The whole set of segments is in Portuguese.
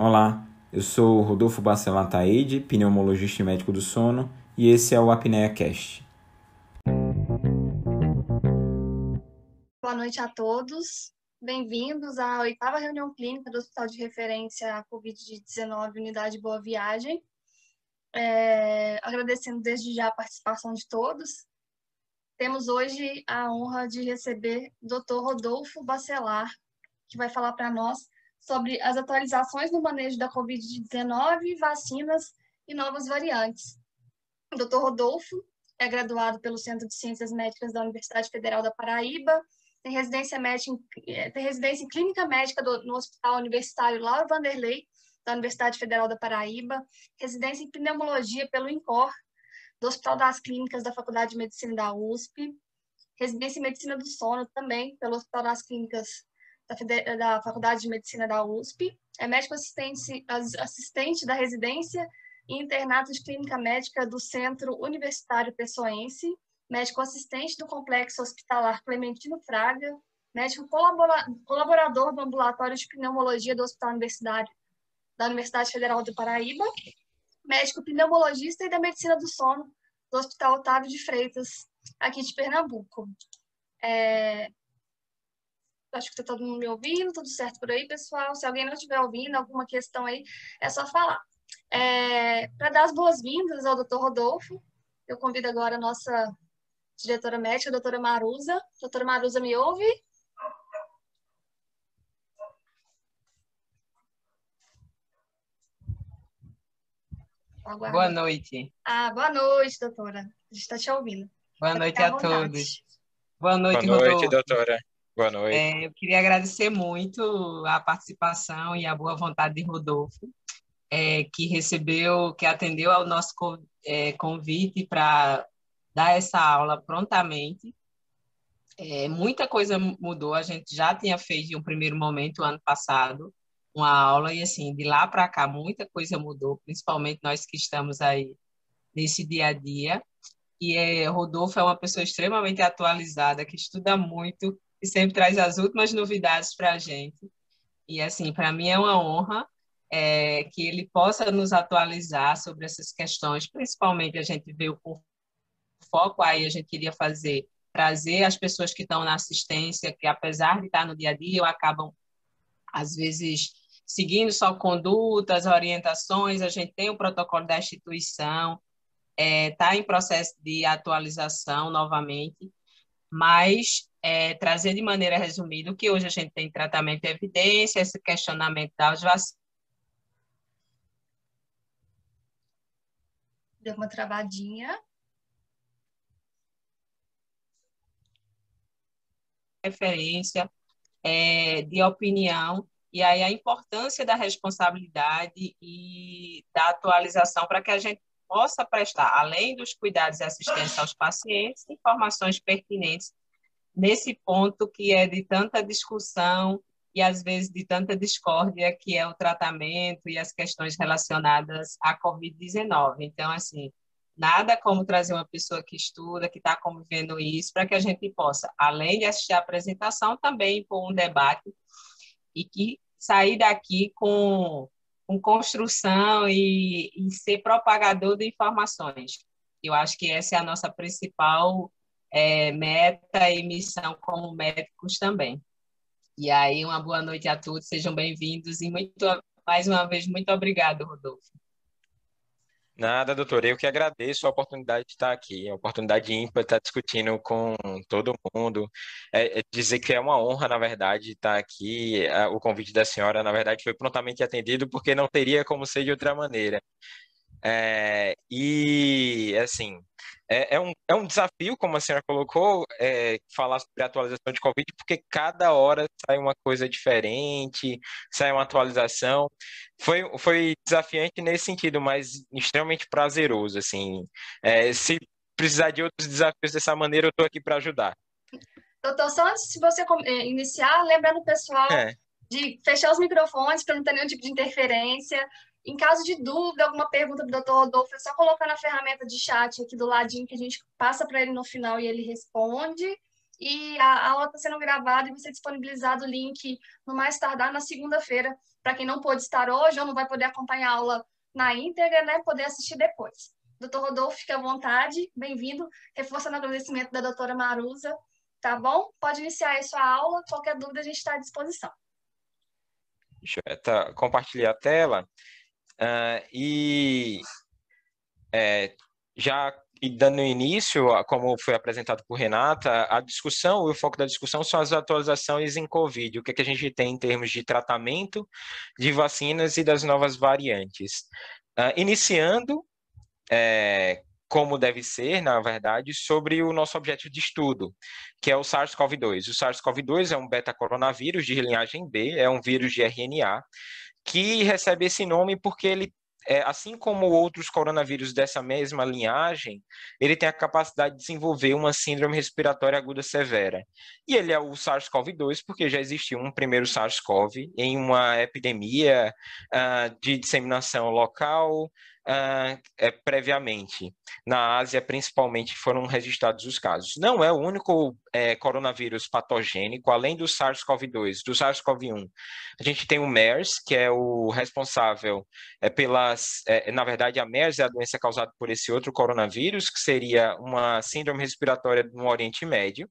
Olá, eu sou Rodolfo Bacelar Taide, pneumologista e médico do sono, e esse é o Apneia Cast. Boa noite a todos. Bem-vindos à oitava reunião clínica do Hospital de Referência Covid-19 Unidade Boa Viagem. É, agradecendo desde já a participação de todos. Temos hoje a honra de receber o Dr. Rodolfo Bacelar, que vai falar para nós sobre as atualizações no manejo da Covid-19, vacinas e novas variantes. O Dr. Rodolfo é graduado pelo Centro de Ciências Médicas da Universidade Federal da Paraíba, tem residência, médica, é, tem residência em clínica médica do, no Hospital Universitário Lauro Vanderlei, da Universidade Federal da Paraíba, residência em pneumologia pelo INCOR, do Hospital das Clínicas da Faculdade de Medicina da USP, residência em medicina do sono também pelo Hospital das Clínicas da, da Faculdade de Medicina da USP, é médico assistente, assistente da residência e internato de clínica médica do Centro Universitário Pessoense, médico assistente do Complexo Hospitalar Clementino Fraga, médico colaborador do Ambulatório de Pneumologia do Hospital Universitário da Universidade Federal do Paraíba, médico pneumologista e da Medicina do Sono do Hospital Otávio de Freitas, aqui de Pernambuco. É, Acho que está todo mundo me ouvindo, tudo certo por aí, pessoal. Se alguém não estiver ouvindo, alguma questão aí, é só falar. É, Para dar as boas-vindas ao Dr. Rodolfo, eu convido agora a nossa diretora médica, a doutora Marusa. Doutora Marusa, me ouve? Aguardo. Boa noite. Ah, boa noite, doutora. A gente está te ouvindo. Boa noite a todos. Boa noite, boa noite Rodolfo. doutora. Boa noite. É, eu queria agradecer muito a participação e a boa vontade de Rodolfo, é, que recebeu, que atendeu ao nosso é, convite para dar essa aula prontamente. É, muita coisa mudou, a gente já tinha feito em um primeiro momento, ano passado, uma aula, e assim, de lá para cá, muita coisa mudou, principalmente nós que estamos aí nesse dia a dia. E é, Rodolfo é uma pessoa extremamente atualizada, que estuda muito, e sempre traz as últimas novidades para a gente. E, assim, para mim é uma honra é, que ele possa nos atualizar sobre essas questões, principalmente a gente veio com foco aí, a gente queria fazer, trazer as pessoas que estão na assistência, que apesar de estar no dia a dia, acabam, às vezes, seguindo só condutas, orientações, a gente tem o protocolo da instituição, está é, tá em processo de atualização novamente, mas é, trazer de maneira resumida o que hoje a gente tem tratamento de evidência, esse questionamento das vacinas. Deu uma travadinha. Referência é, de opinião, e aí a importância da responsabilidade e da atualização para que a gente possa prestar, além dos cuidados e assistência aos pacientes, informações pertinentes nesse ponto que é de tanta discussão e às vezes de tanta discórdia que é o tratamento e as questões relacionadas à COVID-19. Então, assim, nada como trazer uma pessoa que estuda, que está convivendo isso, para que a gente possa, além de assistir a apresentação, também pôr um debate e que sair daqui com, com construção e, e ser propagador de informações. Eu acho que essa é a nossa principal é, meta e missão como médicos também. E aí, uma boa noite a todos, sejam bem-vindos e muito, mais uma vez, muito obrigado, Rodolfo. Nada, doutor, eu que agradeço a oportunidade de estar aqui, a oportunidade ímpar de estar discutindo com todo mundo, é, é dizer que é uma honra, na verdade, estar aqui, o convite da senhora, na verdade, foi prontamente atendido, porque não teria como ser de outra maneira. É, e, assim, é, é, um, é um desafio, como a senhora colocou, é, falar sobre a atualização de Covid, porque cada hora sai uma coisa diferente, sai uma atualização. Foi, foi desafiante nesse sentido, mas extremamente prazeroso, assim. É, se precisar de outros desafios dessa maneira, eu estou aqui para ajudar. Doutor, só antes de você é, iniciar, lembrando o pessoal é. de fechar os microfones para não ter nenhum tipo de interferência. Em caso de dúvida, alguma pergunta para o doutor Rodolfo, é só colocar na ferramenta de chat aqui do ladinho que a gente passa para ele no final e ele responde. E a aula está sendo gravada e vai ser disponibilizado o link no mais tardar na segunda-feira, para quem não pôde estar hoje ou não vai poder acompanhar a aula na íntegra, né, poder assistir depois. Doutor Rodolfo, fique à vontade, bem-vindo. Reforçando o agradecimento da doutora Marusa, tá bom? Pode iniciar aí sua aula, qualquer dúvida a gente está à disposição. Deixa eu tá, compartilhar a tela. Uh, e é, já dando início, como foi apresentado por Renata, a discussão, o foco da discussão são as atualizações em Covid, o que, é que a gente tem em termos de tratamento, de vacinas e das novas variantes. Uh, iniciando, é, como deve ser, na verdade, sobre o nosso objeto de estudo, que é o SARS-CoV-2. O SARS-CoV-2 é um beta-coronavírus de linhagem B, é um vírus de RNA, que recebe esse nome porque ele é, assim como outros coronavírus dessa mesma linhagem, ele tem a capacidade de desenvolver uma síndrome respiratória aguda severa. E ele é o SARS-CoV-2 porque já existiu um primeiro SARS-CoV em uma epidemia uh, de disseminação local uh, é, previamente. Na Ásia, principalmente, foram registrados os casos. Não é o único é, coronavírus patogênico, além do SARS-CoV-2, do SARS-CoV-1. A gente tem o MERS, que é o responsável é, pelas. É, na verdade, a MERS é a doença causada por esse outro coronavírus, que seria uma síndrome respiratória no Oriente Médio,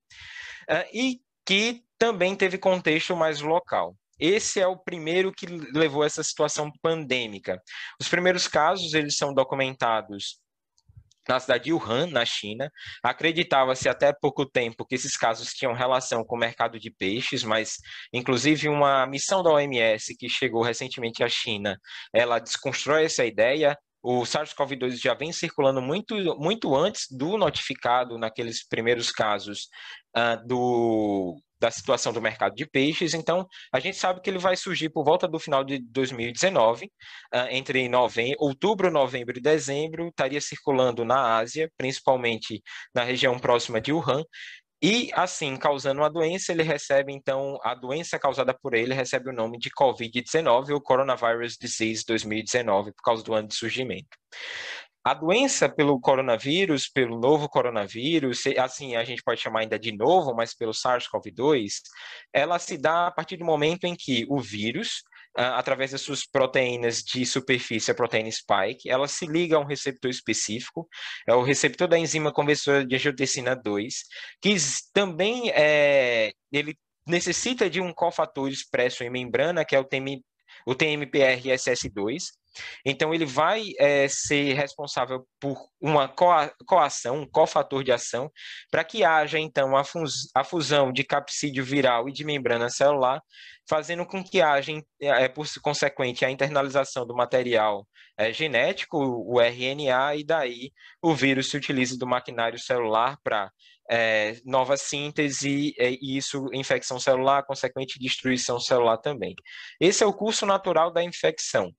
uh, e que também teve contexto mais local. Esse é o primeiro que levou a essa situação pandêmica. Os primeiros casos, eles são documentados na cidade de Wuhan, na China. Acreditava-se até pouco tempo que esses casos tinham relação com o mercado de peixes, mas inclusive uma missão da OMS que chegou recentemente à China, ela desconstrói essa ideia. O SARS-CoV-2 já vem circulando muito, muito antes do notificado naqueles primeiros casos uh, do, da situação do mercado de peixes. Então, a gente sabe que ele vai surgir por volta do final de 2019, ah, entre novembro, outubro, novembro e dezembro, estaria circulando na Ásia, principalmente na região próxima de Wuhan. E assim, causando uma doença, ele recebe então a doença causada por ele recebe o nome de COVID-19 ou Coronavirus Disease 2019 por causa do ano de surgimento. A doença pelo coronavírus, pelo novo coronavírus, assim a gente pode chamar ainda de novo, mas pelo SARS-CoV-2, ela se dá a partir do momento em que o vírus, através das suas proteínas de superfície, a proteína spike, ela se liga a um receptor específico, é o receptor da enzima conversora de angiotensina 2, que também é, ele necessita de um cofator expresso em membrana, que é o, TM, o TMPRSS2, então, ele vai é, ser responsável por uma coação, um cofator de ação, para que haja, então, a, fus fusão de capsídeo viral e de membrana celular, fazendo com que haja, é, por consequente, a internalização do material é, genético, o RNA, e daí o vírus se utiliza do maquinário celular para é, nova síntese é, e isso, infecção celular, consequente destruição celular também. Esse é o curso natural da infecção.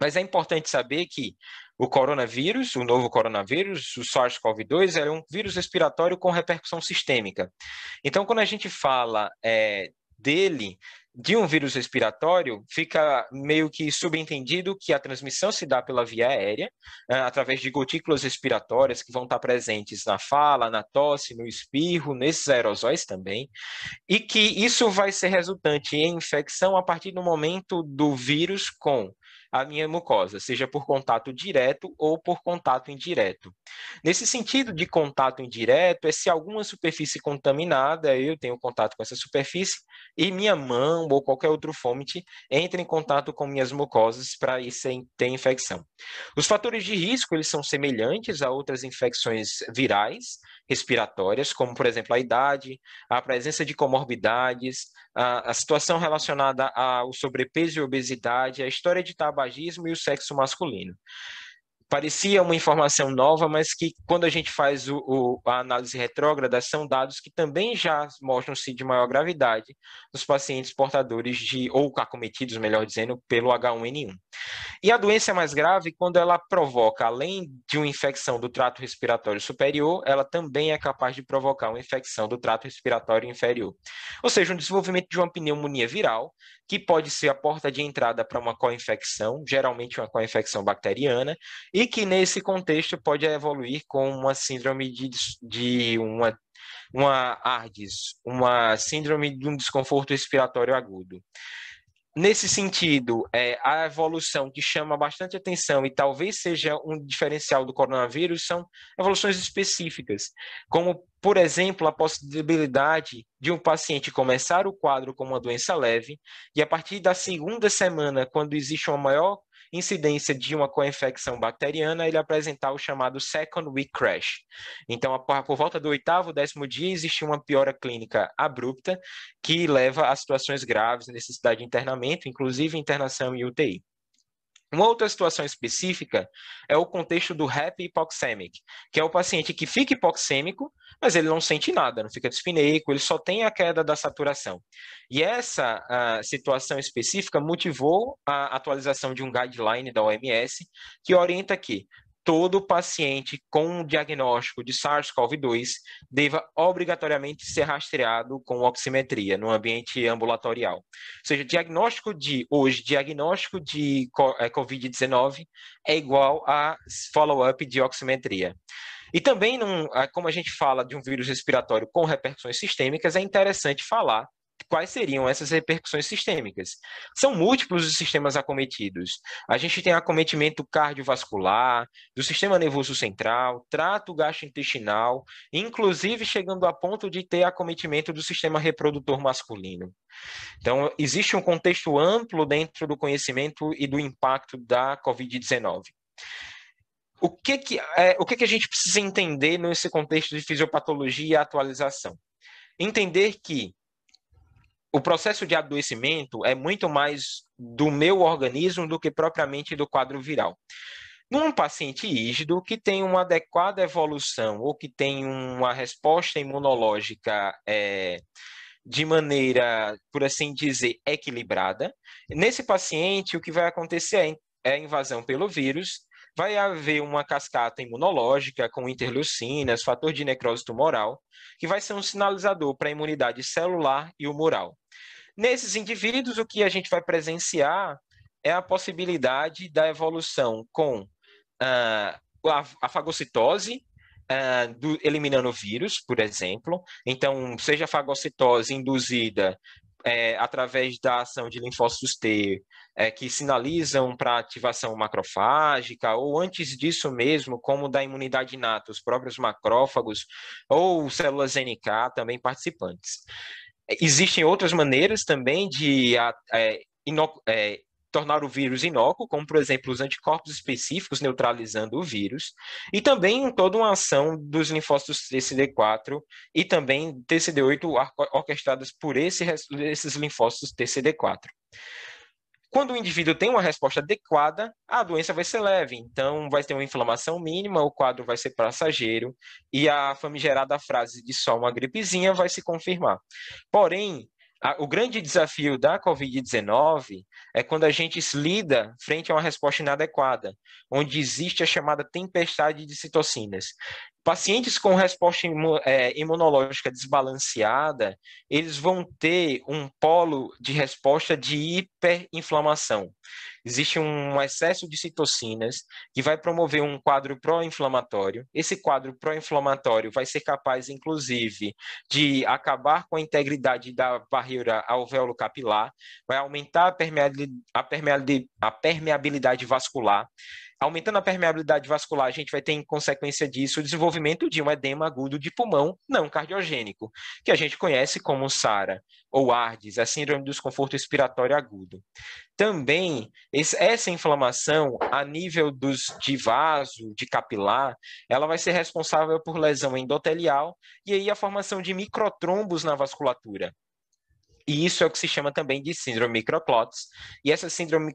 Mas é importante saber que o coronavírus, o novo coronavírus, o SARS-CoV-2, é um vírus respiratório com repercussão sistêmica. Então, quando a gente fala é, dele, de um vírus respiratório, fica meio que subentendido que a transmissão se dá pela via aérea, é, através de gotículas respiratórias que vão estar presentes na fala, na tosse, no espirro, nesses aerosóis também, e que isso vai ser resultante em infecção a partir do momento do vírus com a minha mucosa, seja por contato direto ou por contato indireto. Nesse sentido de contato indireto, é se alguma superfície contaminada, eu tenho contato com essa superfície, e minha mão ou qualquer outro fômite entra em contato com minhas mucosas para ter infecção. Os fatores de risco, eles são semelhantes a outras infecções virais, respiratórias, como, por exemplo, a idade, a presença de comorbidades, a, a situação relacionada ao sobrepeso e obesidade, a história de tabagismo e o sexo masculino parecia uma informação nova, mas que quando a gente faz o, o, a análise retrógrada, são dados que também já mostram-se de maior gravidade nos pacientes portadores de, ou acometidos, melhor dizendo, pelo H1N1. E a doença é mais grave quando ela provoca, além de uma infecção do trato respiratório superior, ela também é capaz de provocar uma infecção do trato respiratório inferior. Ou seja, um desenvolvimento de uma pneumonia viral, que pode ser a porta de entrada para uma co-infecção, geralmente uma co-infecção bacteriana, e e que nesse contexto pode evoluir com uma síndrome de, de uma, uma ARDS, uma síndrome de um desconforto respiratório agudo. Nesse sentido, é, a evolução que chama bastante atenção e talvez seja um diferencial do coronavírus são evoluções específicas, como, por exemplo, a possibilidade de um paciente começar o quadro com uma doença leve e, a partir da segunda semana, quando existe uma maior incidência de uma co-infecção bacteriana, ele apresentar o chamado second week crash. Então, por volta do oitavo, décimo dia, existe uma piora clínica abrupta que leva a situações graves, necessidade de internamento, inclusive internação em UTI. Uma outra situação específica é o contexto do happy hypoxemic, que é o paciente que fica hipoxêmico, mas ele não sente nada, não fica dispineico, ele só tem a queda da saturação. E essa situação específica motivou a atualização de um guideline da OMS que orienta que todo paciente com diagnóstico de SARS-CoV-2 deva obrigatoriamente ser rastreado com oximetria no ambiente ambulatorial. Ou seja, diagnóstico de hoje, diagnóstico de eh, COVID-19 é igual a follow-up de oximetria. E também, num, ah, como a gente fala de um vírus respiratório com repercussões sistêmicas, é interessante falar quais seriam essas repercussões sistêmicas. São múltiplos os sistemas acometidos. A gente tem acometimento cardiovascular, do sistema nervoso central, trato gastrointestinal, inclusive chegando a ponto de ter acometimento do sistema reprodutor masculino. Então, existe um contexto amplo dentro do conhecimento e do impacto da COVID-19. O que, que, é, o que, que a gente precisa entender nesse contexto de fisiopatologia e atualização? Entender que o processo de adoecimento é muito mais do meu organismo do que propriamente do quadro viral. Num paciente rígido que tem uma adequada evolução ou que tem uma resposta imunológica é, de maneira, por assim dizer, equilibrada, nesse paciente o que vai acontecer é, é a invasão pelo vírus, vai haver uma cascata imunológica com interleucinas, fator de necrose tumoral, que vai ser um sinalizador para a imunidade celular e humoral. Nesses indivíduos, o que a gente vai presenciar é a possibilidade da evolução com uh, a, fagocitose, Uh, do, eliminando vírus, por exemplo. Então, seja a fagocitose induzida é, através da ação de linfócitos T, é, que sinalizam para ativação macrofágica, ou antes disso mesmo, como da imunidade inata, os próprios macrófagos, ou células NK também participantes. Existem outras maneiras também de é, é, tornar o vírus inócuo, como, por exemplo, os anticorpos específicos neutralizando o vírus, e também toda uma ação dos linfócitos TCD4 e também TCD8 orquestradas por esse, esses linfócitos TCD4. Quando o indivíduo tem uma resposta adequada, a doença vai ser leve. Então, vai ter uma inflamação mínima, o quadro vai ser passageiro e a famigerada frase de só uma gripezinha vai se confirmar. Porém, a, o grande desafio da Covid-19 é quando a gente se lida frente a uma resposta inadequada, onde existe a chamada tempestade de citocinas. Pacientes com resposta é, imunológica desbalanceada, eles vão ter um polo de resposta de hiperinflamação. Existe um excesso de citocinas que vai promover um quadro pró-inflamatório. Esse quadro pró-inflamatório vai ser capaz, inclusive, de acabar com a integridade da barreira alvéolo capilar, vai aumentar a permeabilidade, a permeabilidade vascular, Aumentando a permeabilidade vascular, a gente vai ter, em consequência disso, o desenvolvimento de um edema agudo de pulmão não cardiogênico, que a gente conhece como SARA, ou ARDS, a síndrome do desconforto respiratório agudo. Também, essa inflamação, a nível dos, de vaso, de capilar, ela vai ser responsável por lesão endotelial e aí a formação de microtrombos na vasculatura. E isso é o que se chama também de síndrome microclots. E essa síndrome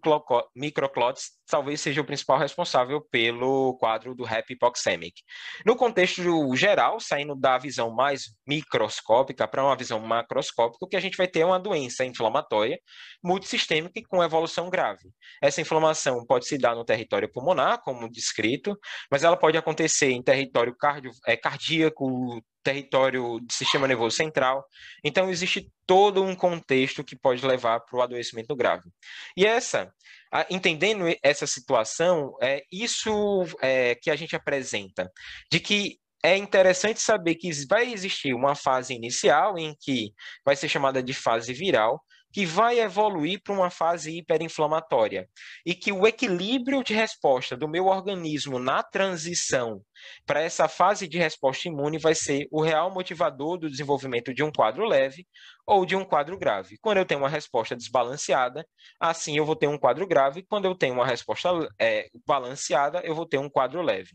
microclots talvez seja o principal responsável pelo quadro do hypoxemic. No contexto geral, saindo da visão mais microscópica para uma visão macroscópica, o que a gente vai ter é uma doença inflamatória multissistêmica e com evolução grave. Essa inflamação pode se dar no território pulmonar, como descrito, mas ela pode acontecer em território cardio, é, cardíaco, território do sistema nervoso central. Então, existe todo um contexto que pode levar para o adoecimento grave. E essa entendendo essa situação, é isso é, que a gente apresenta, de que é interessante saber que vai existir uma fase inicial em que vai ser chamada de fase viral, que vai evoluir para uma fase hiperinflamatória e que o equilíbrio de resposta do meu organismo na transição para essa fase de resposta imune vai ser o real motivador do desenvolvimento de um quadro leve ou de um quadro grave. Quando eu tenho uma resposta desbalanceada, assim eu vou ter um quadro grave. Quando eu tenho uma resposta é, balanceada, eu vou ter um quadro leve.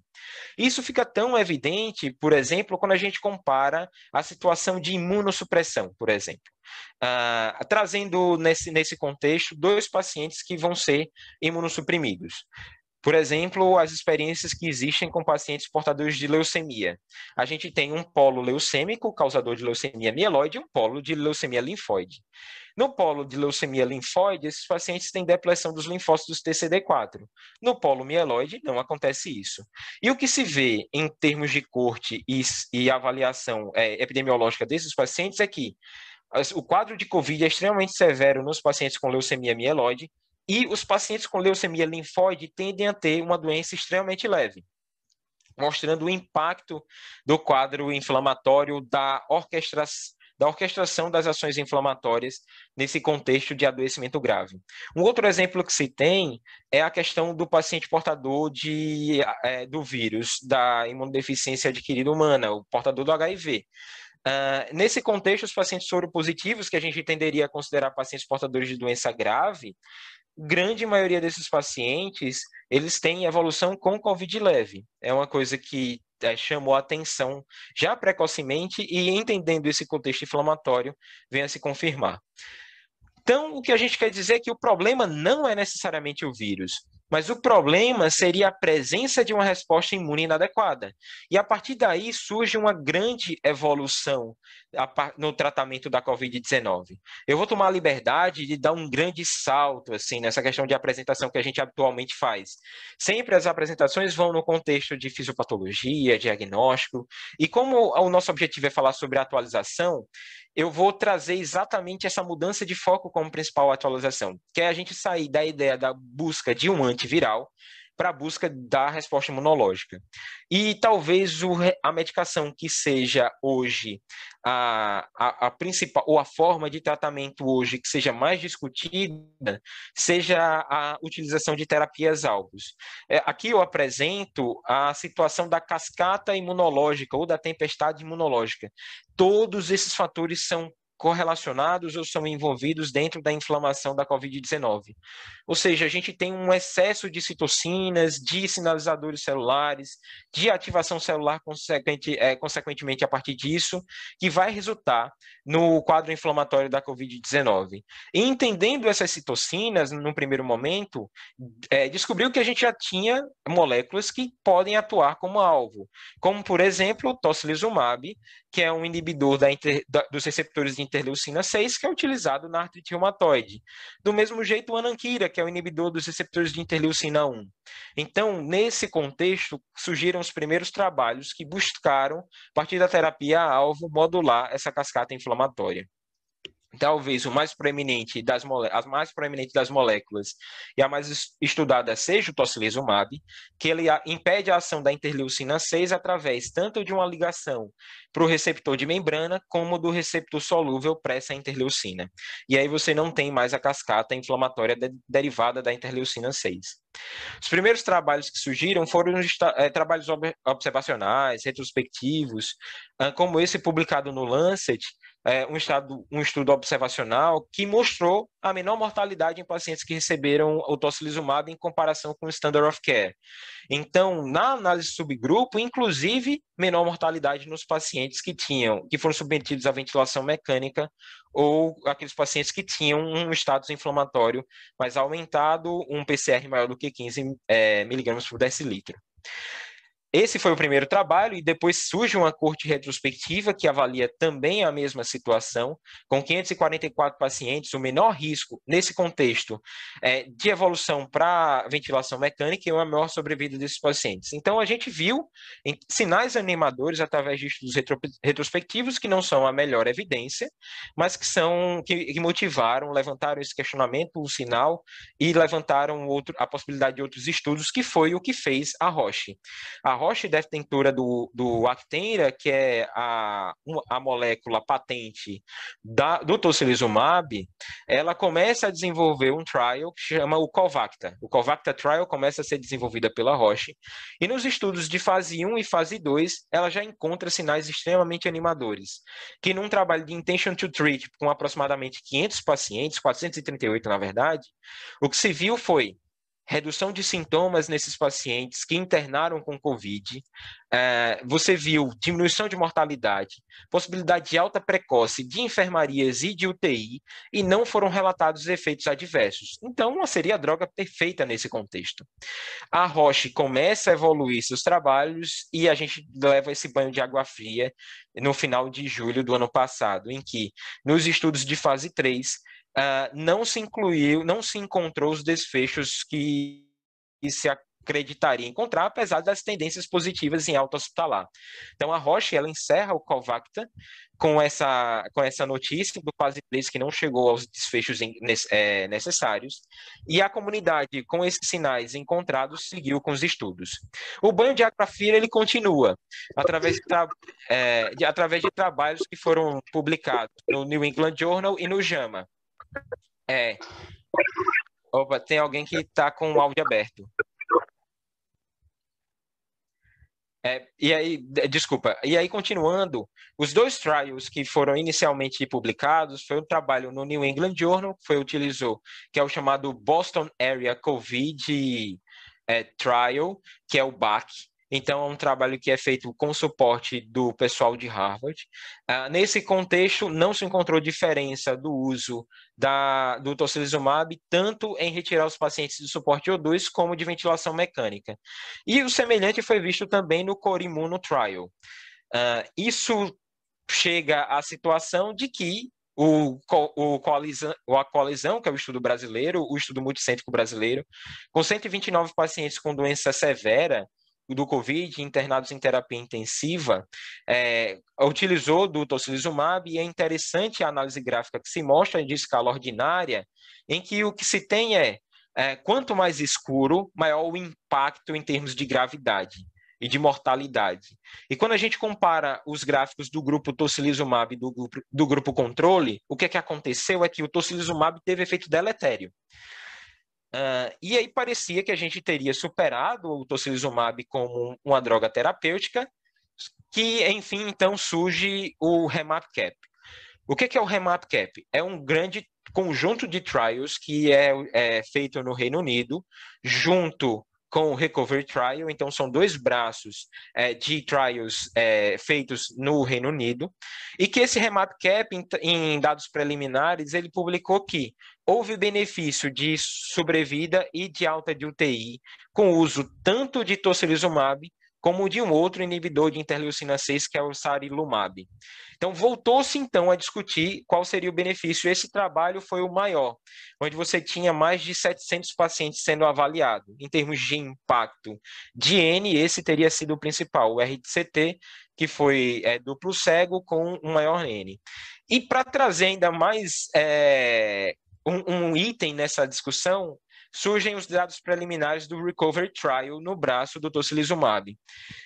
Isso fica tão evidente, por exemplo, quando a gente compara a situação de imunossupressão, por exemplo. Uh, trazendo nesse, nesse contexto dois pacientes que vão ser imunossuprimidos. Por exemplo, as experiências que existem com pacientes portadores de leucemia. A gente tem um polo leucêmico, causador de leucemia mieloide, e um polo de leucemia linfóide. No polo de leucemia linfóide, esses pacientes têm depressão dos linfócitos TCD4. No polo mieloide, não acontece isso. E o que se vê em termos de corte e, e avaliação é, epidemiológica desses pacientes é que o quadro de COVID é extremamente severo nos pacientes com leucemia mieloide, e os pacientes com leucemia linfóide tendem a ter uma doença extremamente leve, mostrando o impacto do quadro inflamatório da, orquestra, da orquestração das ações inflamatórias nesse contexto de adoecimento grave. Um outro exemplo que se tem é a questão do paciente portador de, é, do vírus da imunodeficiência adquirida humana, o portador do HIV. Uh, nesse contexto, os pacientes soropositivos, que a gente tenderia a considerar pacientes portadores de doença grave, grande maioria desses pacientes, eles têm evolução com COVID leve. É uma coisa que é, chamou a atenção já precocemente e entendendo esse contexto inflamatório, vem a se confirmar. Então, o que a gente quer dizer é que o problema não é necessariamente o vírus. Mas o problema seria a presença de uma resposta imune inadequada. E a partir daí surge uma grande evolução no tratamento da Covid-19. Eu vou tomar a liberdade de dar um grande salto assim nessa questão de apresentação que a gente habitualmente faz. Sempre as apresentações vão no contexto de fisiopatologia, diagnóstico, e como o nosso objetivo é falar sobre atualização, eu vou trazer exatamente essa mudança de foco como principal atualização, que é a gente sair da ideia da busca de um antiviral para a busca da resposta imunológica. E talvez o, a medicação que seja hoje a, a, a, principal, ou a forma de tratamento hoje que seja mais discutida, seja a utilização de terapias-alvos. É, aqui eu apresento a situação da cascata imunológica ou da tempestade imunológica. Todos esses fatores são correlacionados ou são envolvidos dentro da inflamação da COVID-19. Ou seja, a gente tem um excesso de citocinas, de sinalizadores celulares, de ativação celular consequente, é, consequentemente a partir disso, que vai resultar no quadro inflamatório da COVID-19. E entendendo essas citocinas, no primeiro momento, é, descobriu que a gente já tinha moléculas que podem atuar como alvo, como, por exemplo, o tocilizumab, que é um inibidor da inter, da, dos receptores de interleucina 6, que é utilizado na artrite reumatoide. Do mesmo jeito, o ananquira, que é o inibidor dos receptores de interleucina 1. Então, nesse contexto, surgiram os primeiros trabalhos que buscaram, a partir da terapia-alvo, modular essa cascata inflamatória talvez o mais proeminente das as mais proeminentes das moléculas e a mais estudada seja o tocilizumab, que ele impede a ação da interleucina 6 através tanto de uma ligação para o receptor de membrana como do receptor solúvel para essa interleucina. E aí você não tem mais a cascata inflamatória de, derivada da interleucina 6. Os primeiros trabalhos que surgiram foram é, trabalhos observacionais, retrospectivos, como esse publicado no Lancet, é, um, estado, um estudo observacional que mostrou a menor mortalidade em pacientes que receberam o tocilizumab em comparação com o standard of care. Então, na análise subgrupo, inclusive menor mortalidade nos pacientes que tinham, que foram submetidos à ventilação mecânica ou aqueles pacientes que tinham um status inflamatório mais aumentado, um PCR maior do que 15 é, miligramas por decilitro. Esse foi o primeiro trabalho, e depois surge uma corte retrospectiva que avalia também a mesma situação, com 544 pacientes, o menor risco nesse contexto é, de evolução para ventilação mecânica e uma maior sobrevida desses pacientes. Então, a gente viu sinais animadores através de estudos retro, retrospectivos que não são a melhor evidência, mas que são que, que motivaram, levantaram esse questionamento, o sinal, e levantaram outro, a possibilidade de outros estudos, que foi o que fez a Roche. A Roche detentora do, do Actenra, que é a, a molécula patente da, do tocilizumab, ela começa a desenvolver um trial que chama o Covacta. O Covacta Trial começa a ser desenvolvida pela Roche, e nos estudos de fase 1 e fase 2, ela já encontra sinais extremamente animadores, que num trabalho de intention to treat, com aproximadamente 500 pacientes, 438 na verdade, o que se viu foi redução de sintomas nesses pacientes que internaram com Covid. É, você viu diminuição de mortalidade, possibilidade de alta precoce de enfermarias e de UTI, e não foram relatados efeitos adversos. Então, seria a droga perfeita nesse contexto. A Roche começa a evoluir seus trabalhos e a gente leva esse banho de água fria no final de julho do ano passado, em que, nos estudos de fase 3, uh, não se incluiu, não se encontrou os desfechos que, que se acreditaria encontrar, apesar das tendências positivas em alta hospitalar. Então, a Roche, ela encerra o Covacta com essa, com essa notícia do fase 3 que não chegou aos desfechos é, necessários, e a comunidade, com esses sinais encontrados, seguiu com os estudos. O banho de agrafira, ele continua, através de, é, de, através de trabalhos que foram publicados no New England Journal e no JAMA, é. Opa, tem alguém que está com o áudio aberto. É, e aí, desculpa, e aí continuando, os dois trials que foram inicialmente publicados foi um trabalho no New England Journal, que foi utilizou, que é o chamado Boston Area COVID é, Trial, que é o BAC, então, é um trabalho que é feito com suporte do pessoal de Harvard. Uh, nesse contexto, não se encontrou diferença do uso da, do tocilizumab, tanto em retirar os pacientes do suporte O2 como de ventilação mecânica. E o semelhante foi visto também no Corimuno Trial. Uh, isso chega à situação de que o, o, coalizão, a coalizão, que é o estudo brasileiro, o estudo multicêntrico brasileiro, com 129 pacientes com doença severa, do Covid, internados em terapia intensiva, é, utilizou do tocilizumab e é interessante a análise gráfica que se mostra de escala ordinária, em que o que se tem é, é quanto mais escuro, maior o impacto em termos de gravidade e de mortalidade. E quando a gente compara os gráficos do grupo tocilizumab e do grupo, do grupo controle, o que, é que aconteceu é que o tocilizumab teve efeito deletério. Uh, e aí parecia que a gente teria superado o tocilizumab como uma droga terapêutica, que, enfim, então surge o REMAP-CAP. O que é o REMAP-CAP? É um grande conjunto de trials que é, é feito no Reino Unido, junto com o Recovery Trial, então são dois braços é, de trials é, feitos no Reino Unido, e que esse remap cap, em, em, dados preliminares, ele publicou que houve benefício de sobrevida e de alta de UTI com uso tanto de tocilizumab como de um outro inibidor de interleucina 6, que é o sarilumab. Então, voltou-se então a discutir qual seria o benefício. Esse trabalho foi o maior, onde você tinha mais de 700 pacientes sendo avaliados. Em termos de impacto de N, esse teria sido o principal, o RCT, que foi é, duplo cego com um maior N. E para trazer ainda mais é, um, um item nessa discussão, surgem os dados preliminares do Recovery Trial no braço do tocilizumab.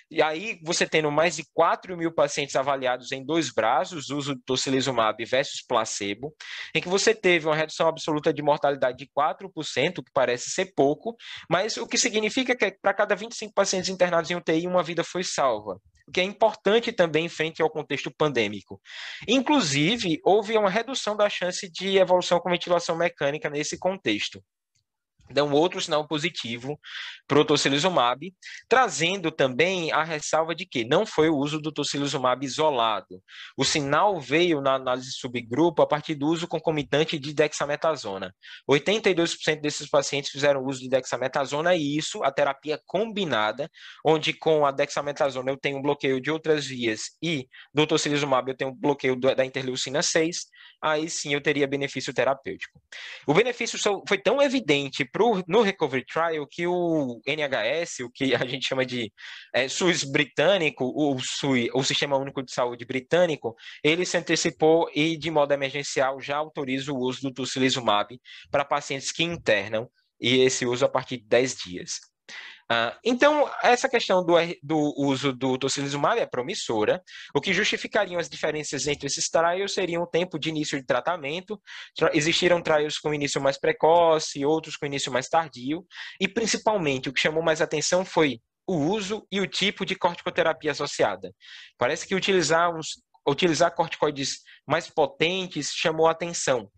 E aí, você tendo mais de 4 mil pacientes avaliados em dois braços, uso do tocilizumab versus placebo, em que você teve uma redução absoluta de mortalidade de 4%, que parece ser pouco, mas o que significa que para cada 25 pacientes internados em UTI, uma vida foi salva que é importante também frente ao contexto pandêmico. Inclusive, houve uma redução da chance de evolução com ventilação mecânica nesse contexto. Dão outro sinal positivo para o tocilizumab, trazendo também a ressalva de que não foi o uso do tocilizumab isolado. O sinal veio na análise subgrupo a partir do uso concomitante de dexametasona. 82% desses pacientes fizeram uso de dexametasona e isso, a terapia combinada, onde com a dexametasona eu tenho um bloqueio de outras vias e do tocilizumab eu tenho um bloqueio da interleucina 6, aí sim eu teria benefício terapêutico. O benefício foi tão evidente pro, no Recovery Trial que o NHS, o que a gente chama de é, SUS britânico, o, SUS, o Sistema Único de Saúde britânico, ele se antecipou e, de modo emergencial, já autoriza o uso do tocilizumab para pacientes que internam, e esse uso a partir de 10 dias. Uh, então, essa questão do, do, uso do tocilizumab é promissora. O que justificariam as diferenças entre esses trials seriam o tempo de início de tratamento. Existiram trials com início mais precoce, outros com início mais tardio. E, principalmente, o que chamou mais atenção foi o uso e o tipo de corticoterapia associada. Parece que utilizar, uns, utilizar corticoides mais potentes chamou atenção.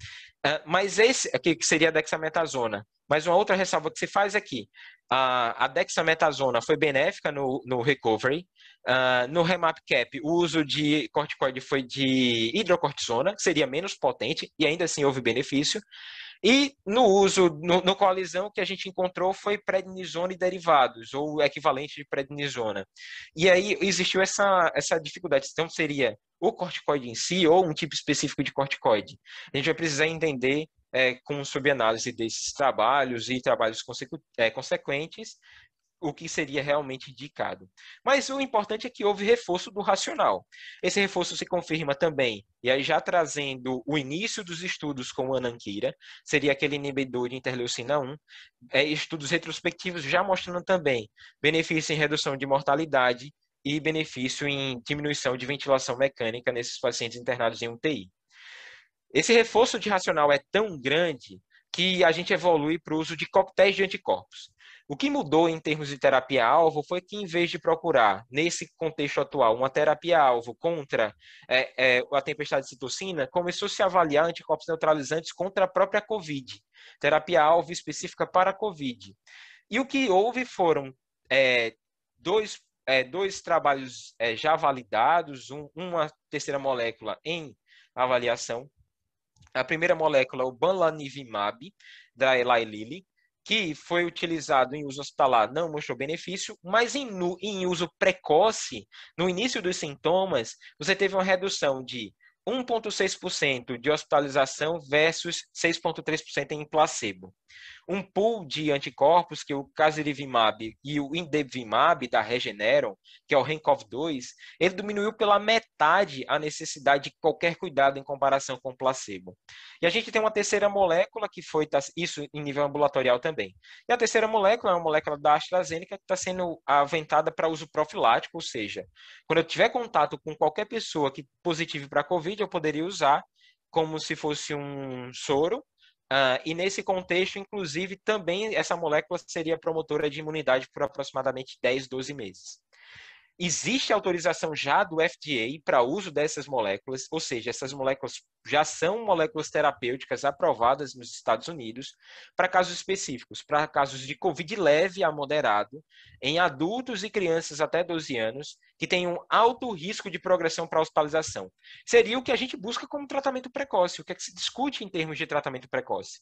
Uh, mas esse aqui, que seria a dexametasona. Mas uma outra ressalva que se faz aqui, a, dexametasona foi benéfica no, no recovery. Uh, no remap cap, o uso de corticoide foi de hidrocortisona, seria menos potente, e ainda assim houve benefício. E no uso, no, no coalizão, o que a gente encontrou foi prednisona e derivados, ou equivalente de prednisona. E aí existiu essa, essa dificuldade. Então, seria o corticoide em si ou um tipo específico de corticoide. A gente vai precisar entender é, com subanálise desses trabalhos e trabalhos é, consequentes o que seria realmente indicado. Mas o importante é que houve reforço do racional. Esse reforço se confirma também, e aí já trazendo o início dos estudos com o Anankira, seria aquele inibidor de interleucina 1, é, estudos retrospectivos já mostrando também benefício em redução de mortalidade e benefício em diminuição de ventilação mecânica nesses pacientes internados em UTI. Esse reforço de racional é tão grande que a gente evolui para o uso de coquetéis de anticorpos. O que mudou em termos de terapia-alvo foi que, em vez de procurar, nesse contexto atual, uma terapia-alvo contra é, é, a tempestade de citocina, começou-se a avaliar anticorpos neutralizantes contra a própria Covid, terapia-alvo específica para a Covid. E o que houve foram é, dois, é, dois trabalhos é, já validados, um, uma terceira molécula em avaliação. A primeira molécula, o banlanivimab, da Eli Lilly, que foi utilizado em uso hospitalar não mostrou benefício, mas em, em uso precoce, no início dos sintomas, você teve uma redução de 1,6% de hospitalização versus 6,3% em placebo um pool de anticorpos que o casirivimab e o indebvimab da Regeneron, que é o RENCOV2, ele diminuiu pela metade a necessidade de qualquer cuidado em comparação com o placebo. E a gente tem uma terceira molécula que foi tá, isso em nível ambulatorial também. E a terceira molécula é uma molécula da AstraZeneca que está sendo aventada para uso profilático, ou seja, quando eu tiver contato com qualquer pessoa que positive para COVID, eu poderia usar como se fosse um soro Uh, e nesse contexto, inclusive, também essa molécula seria promotora de imunidade por aproximadamente 10, 12 meses. Existe autorização já do FDA para uso dessas moléculas, ou seja, essas moléculas já são moléculas terapêuticas aprovadas nos Estados Unidos para casos específicos, para casos de Covid leve a moderado, em adultos e crianças até 12 anos, que têm um alto risco de progressão para hospitalização. Seria o que a gente busca como tratamento precoce, o que, é que se discute em termos de tratamento precoce.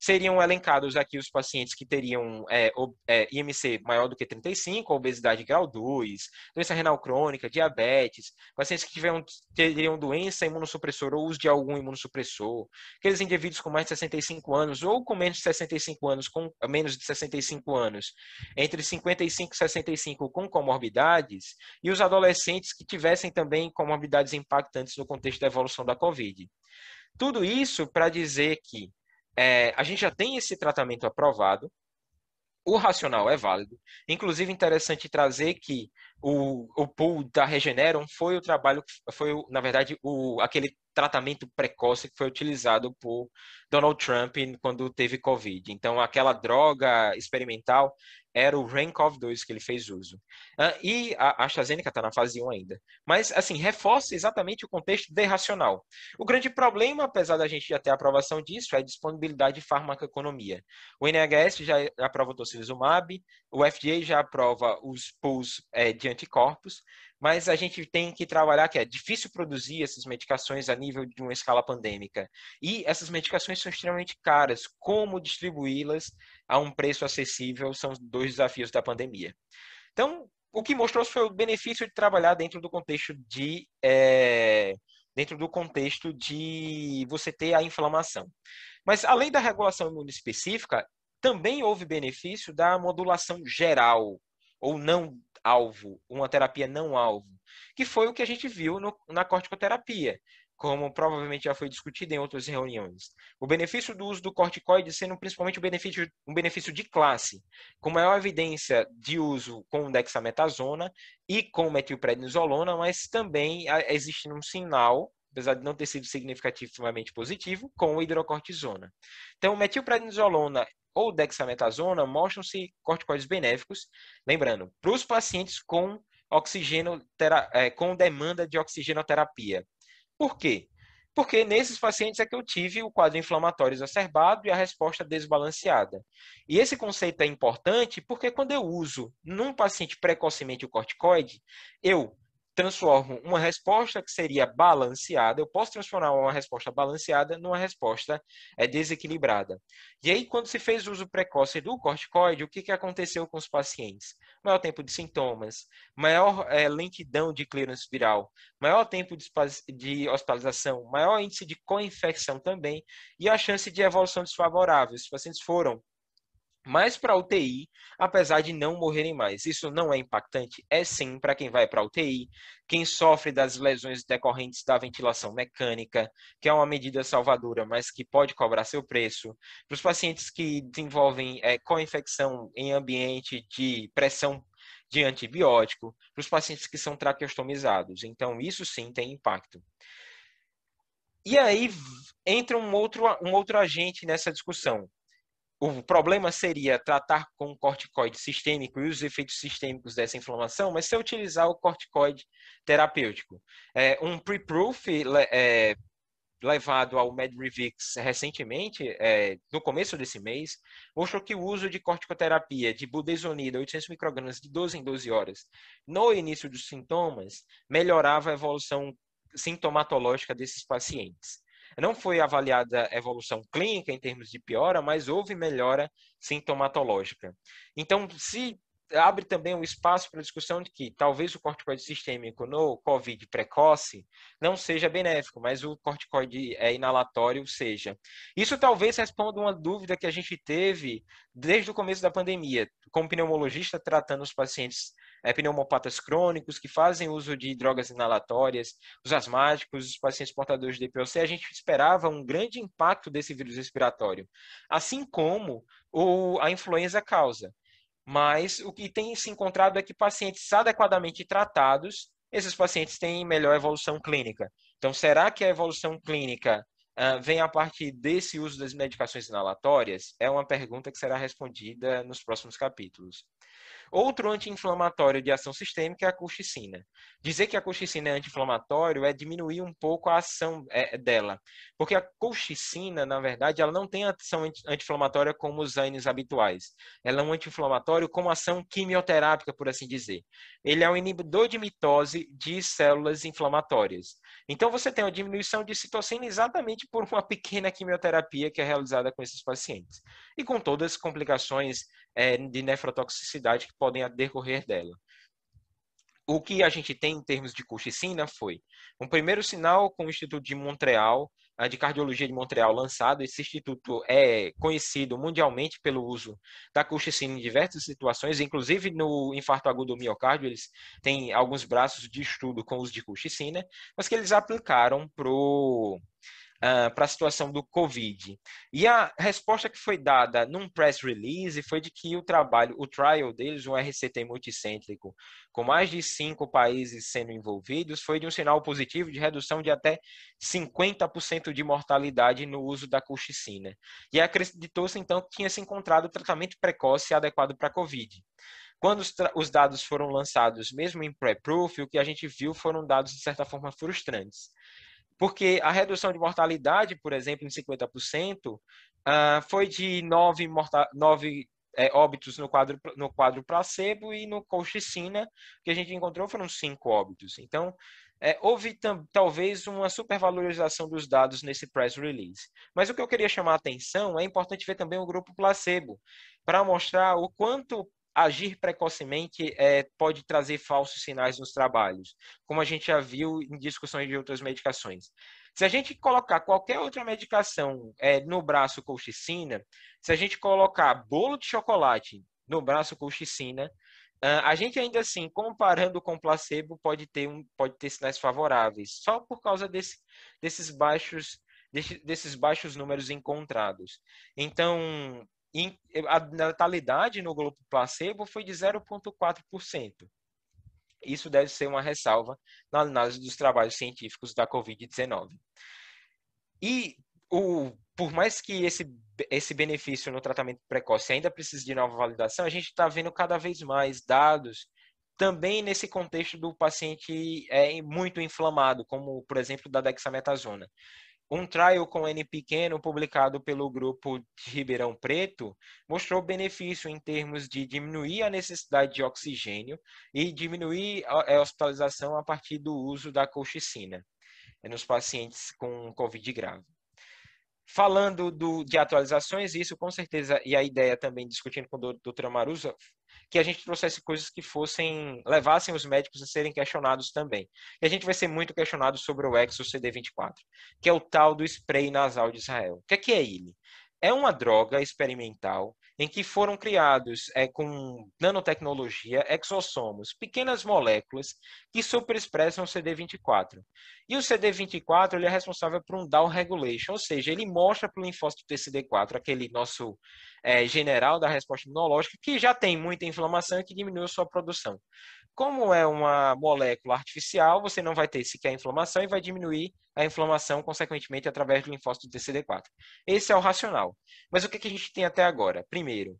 Seriam elencados aqui os pacientes que teriam é, é, IMC maior do que 35, obesidade grau 2, doença renal crônica, diabetes, pacientes que tiveram, teriam doença imunossupressora ou uso de algum imunossupressor, aqueles indivíduos com mais de 65 anos ou com menos de 65 anos, com menos de 65 anos, entre 55 e 65 com comorbidades, e os adolescentes que tivessem também comorbidades impactantes no contexto da evolução da COVID. Tudo isso para dizer que é, a gente já tem esse tratamento aprovado, o racional é válido. Inclusive, interessante trazer que o, o pool da Regeneron foi o trabalho, foi, na verdade, o, aquele tratamento precoce que foi utilizado por Donald Trump quando teve Covid. Então, aquela droga experimental era o RANCOV2 que ele fez uso. Uh, e a AstraZeneca está na fase 1 ainda. Mas, assim, reforça exatamente o contexto derracional. O grande problema, apesar da gente já ter aprovação disso, é a disponibilidade de farmacoeconomia. O NHS já aprova o tocilizumab, o FDA já aprova os pools é, de anticorpos, mas a gente tem que trabalhar que é difícil produzir essas medicações a nível de uma escala pandêmica. E essas medicações são extremamente caras. Como distribuí-las a um preço acessível são dois desafios da pandemia. Então, o que mostrou foi o benefício de trabalhar dentro do contexto de é, dentro do contexto de você ter a inflamação. Mas além da regulação imunoespecífica, também houve benefício da modulação geral ou não alvo, uma terapia não alvo, que foi o que a gente viu no, na corticoterapia, como provavelmente já foi discutido em outras reuniões. O benefício do uso do corticoide sendo principalmente um benefício, um benefício de classe, com maior evidência de uso com dexametasona e com metilprednisolona, mas também existe um sinal apesar de não ter sido significativamente positivo, com hidrocortisona. Então, metilprednisolona ou dexametasona mostram-se corticoides benéficos, lembrando, para os pacientes com oxigênio é, com demanda de oxigenoterapia. Por quê? Porque nesses pacientes é que eu tive o quadro inflamatório exacerbado e a resposta desbalanceada. E esse conceito é importante porque quando eu uso num paciente precocemente o corticoide, eu transformo uma resposta que seria balanceada, eu posso transformar uma resposta balanceada numa resposta é, desequilibrada. E aí, quando se fez uso precoce do corticoide, o que, que aconteceu com os pacientes? Maior tempo de sintomas, maior é, lentidão de clearance viral, maior tempo de, de hospitalização, maior índice de co-infecção também, e a chance de evolução desfavorável. Os pacientes foram mais para UTI, apesar de não morrerem mais. Isso não é impactante? É sim para quem vai para UTI, quem sofre das lesões decorrentes da ventilação mecânica, que é uma medida salvadora, mas que pode cobrar seu preço. Para os pacientes que desenvolvem é, co-infecção em ambiente de pressão de antibiótico, para os pacientes que são traqueostomizados. Então, isso sim tem impacto. E aí entra um outro, um outro agente nessa discussão, o problema seria tratar com corticoide sistêmico e os efeitos sistêmicos dessa inflamação, mas se eu utilizar o corticoide terapêutico. É, um pre-proof é, levado ao MedRevix recentemente, é, no começo desse mês, mostrou que o uso de corticoterapia de budesonida, 800 microgramas de 12 em 12 horas, no início dos sintomas, melhorava a evolução sintomatológica desses pacientes. Não foi avaliada evolução clínica em termos de piora, mas houve melhora sintomatológica. Então, se abre também um espaço para discussão de que talvez o corticoide sistêmico no COVID precoce não seja benéfico, mas o corticoide é, inalatório seja. Isso talvez responda uma dúvida que a gente teve desde o começo da pandemia, como pneumologista tratando os pacientes é, pneumopatas crônicos que fazem uso de drogas inalatórias, os asmáticos, os pacientes portadores de DPOC, a gente esperava um grande impacto desse vírus respiratório, assim como o, a influenza causa. Mas o que tem se encontrado é que pacientes adequadamente tratados, esses pacientes têm melhor evolução clínica. Então, será que a evolução clínica uh, vem a partir desse uso das medicações inalatórias? É uma pergunta que será respondida nos próximos capítulos. Outro anti-inflamatório de ação sistêmica é a colchicina. Dizer que a colchicina é anti-inflamatório é diminuir um pouco a ação é, dela, porque a colchicina, na verdade, ela não tem ação anti-inflamatória como os ANES habituais. Ela é um anti-inflamatório com ação quimioterápica, por assim dizer. Ele é um inibidor de mitose de células inflamatórias. Então, você tem uma diminuição de citocina exatamente por uma pequena quimioterapia que é realizada com esses pacientes. E com todas as complicações é, de nefrotoxicidade que podem decorrer dela. O que a gente tem em termos de colchicina foi um primeiro sinal com o Instituto de Montreal, de Cardiologia de Montreal, lançado. Esse instituto é conhecido mundialmente pelo uso da colchicina em diversas situações, inclusive no infarto agudo do miocárdio, eles têm alguns braços de estudo com uso de colchicina, mas que eles aplicaram para uh, para a situação do Covid. E a resposta que foi dada num press release foi de que o trabalho, o trial deles, um RCT multicêntrico, com mais de cinco países sendo envolvidos, foi de um sinal positivo de redução de até 50% de mortalidade no uso da colchicina. E acreditou-se, então, que tinha se encontrado tratamento precoce adequado para a Covid. Quando os, os, dados foram lançados, mesmo em pré-proof, o que a gente viu foram dados, de certa forma, frustrantes. Porque a redução de mortalidade, por exemplo, em 50%, uh, ah, foi de 9, morta 9 é, óbitos no quadro, no quadro placebo e no colchicina, que a gente encontrou foram 5 óbitos. Então, é, houve talvez uma supervalorização dos dados nesse press release. Mas o que eu queria chamar a atenção é importante ver também o grupo placebo, para mostrar o quanto agir precocemente é, pode trazer falsos sinais nos trabalhos, como a gente já viu em discussões de outras medicações. Se a gente colocar qualquer outra medicação é, no braço colchicina, se a gente colocar bolo de chocolate no braço colchicina, a gente ainda assim, comparando com placebo, pode ter, um, pode ter sinais favoráveis, só por causa desse, desses baixos desses baixos números encontrados. Então, a natalidade no grupo placebo foi de 0,4%. Isso deve ser uma ressalva na análise dos trabalhos científicos da Covid-19. E o, por mais que esse, esse benefício no tratamento precoce ainda precise de nova validação, a gente está vendo cada vez mais dados também nesse contexto do paciente é, muito inflamado, como, por exemplo, da dexametasona. Um trial com N pequeno, publicado pelo grupo de Ribeirão Preto, mostrou benefício em termos de diminuir a necessidade de oxigênio e diminuir a hospitalização a partir do uso da colchicina nos pacientes com Covid grave. Falando do, de atualizações, isso com certeza, e a ideia também, discutindo com a doutora Marusa, que a gente trouxesse coisas que fossem, levassem os médicos a serem questionados também. E a gente vai ser muito questionado sobre o Exo CD24, que é o tal do spray nasal de Israel. O que é, que é ele? É uma droga experimental em que foram criados é, com nanotecnologia exossomos, pequenas moléculas que superexpressam o CD24. E o CD24 ele é responsável por um down regulation, ou seja, ele mostra para o linfócito TCD4, aquele nosso é, general da resposta imunológica, que já tem muita inflamação e que diminui a sua produção. Como é uma molécula artificial, você não vai ter sequer inflamação e vai diminuir a inflamação, consequentemente, através do linfócito TCD4. Esse é o racional. Mas o que, a gente tem até agora? Primeiro,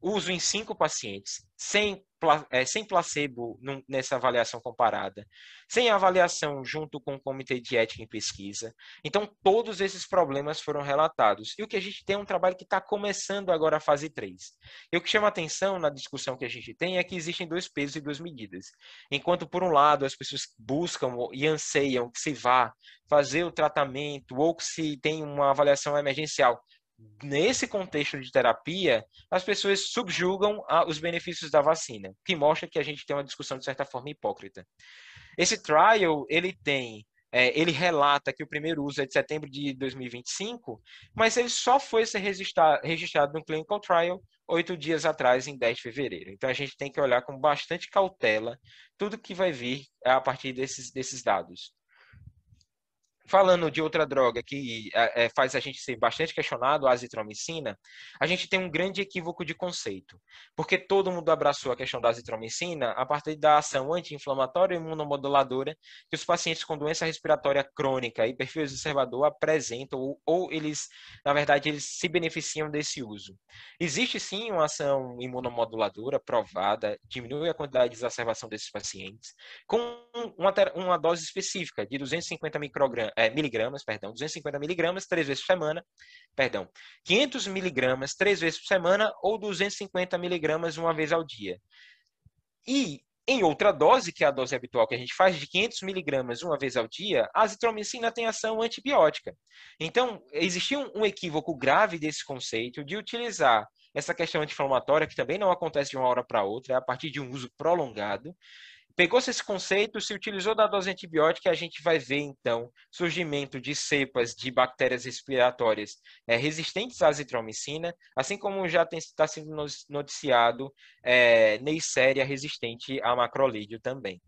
uso em cinco pacientes, sem, é, sem placebo nessa avaliação comparada, sem avaliação junto com o Comitê de Ética em Pesquisa. Então, todos esses problemas foram relatados. E o que a gente tem é um trabalho que está começando agora a fase 3. E o que chama atenção na discussão que a gente tem é que existem dois pesos e duas medidas. Enquanto, por um lado, as pessoas buscam e anseiam que se vá fazer o tratamento ou que se tem uma avaliação emergencial nesse contexto de terapia, as pessoas subjugam os benefícios da vacina, que mostra que a gente tem uma discussão de certa forma hipócrita. Esse trial, ele tem, é, ele relata que o primeiro uso é de setembro de 2025, mas ele só foi ser registrado, registrado no clinical trial oito dias atrás, em 10 de fevereiro. Então a gente tem que olhar com bastante cautela tudo que vai vir a partir desses, desses dados. Falando de outra droga que é, é, faz a gente ser bastante questionado, a azitromicina, a gente tem um grande equívoco de conceito, porque todo mundo abraçou a questão da azitromicina a partir da ação anti-inflamatória e imunomoduladora que os pacientes com doença respiratória crônica e perfil exacerbador apresentam, ou, ou eles, na verdade, eles se beneficiam desse uso. Existe sim uma ação imunomoduladora provada, diminui a quantidade de exacerbação desses pacientes, com uma, uma dose específica de 250 microgramas é, miligramas, perdão, 250 miligramas três vezes por semana, perdão, 500 miligramas três vezes por semana ou 250 miligramas uma vez ao dia. E em outra dose, que é a dose habitual que a gente faz, de 500 miligramas uma vez ao dia, a azitromicina tem ação antibiótica. Então, existia um, equívoco grave desse conceito de utilizar essa questão anti-inflamatória, que também não acontece de uma hora para outra, é a partir de um uso prolongado, Pegou-se esse conceito, se utilizou da dose antibiótica, a gente vai ver, então, surgimento de cepas de bactérias respiratórias é, resistentes à azitromicina, assim como já está sendo noticiado é, Neisseria resistente a macrolídeo também.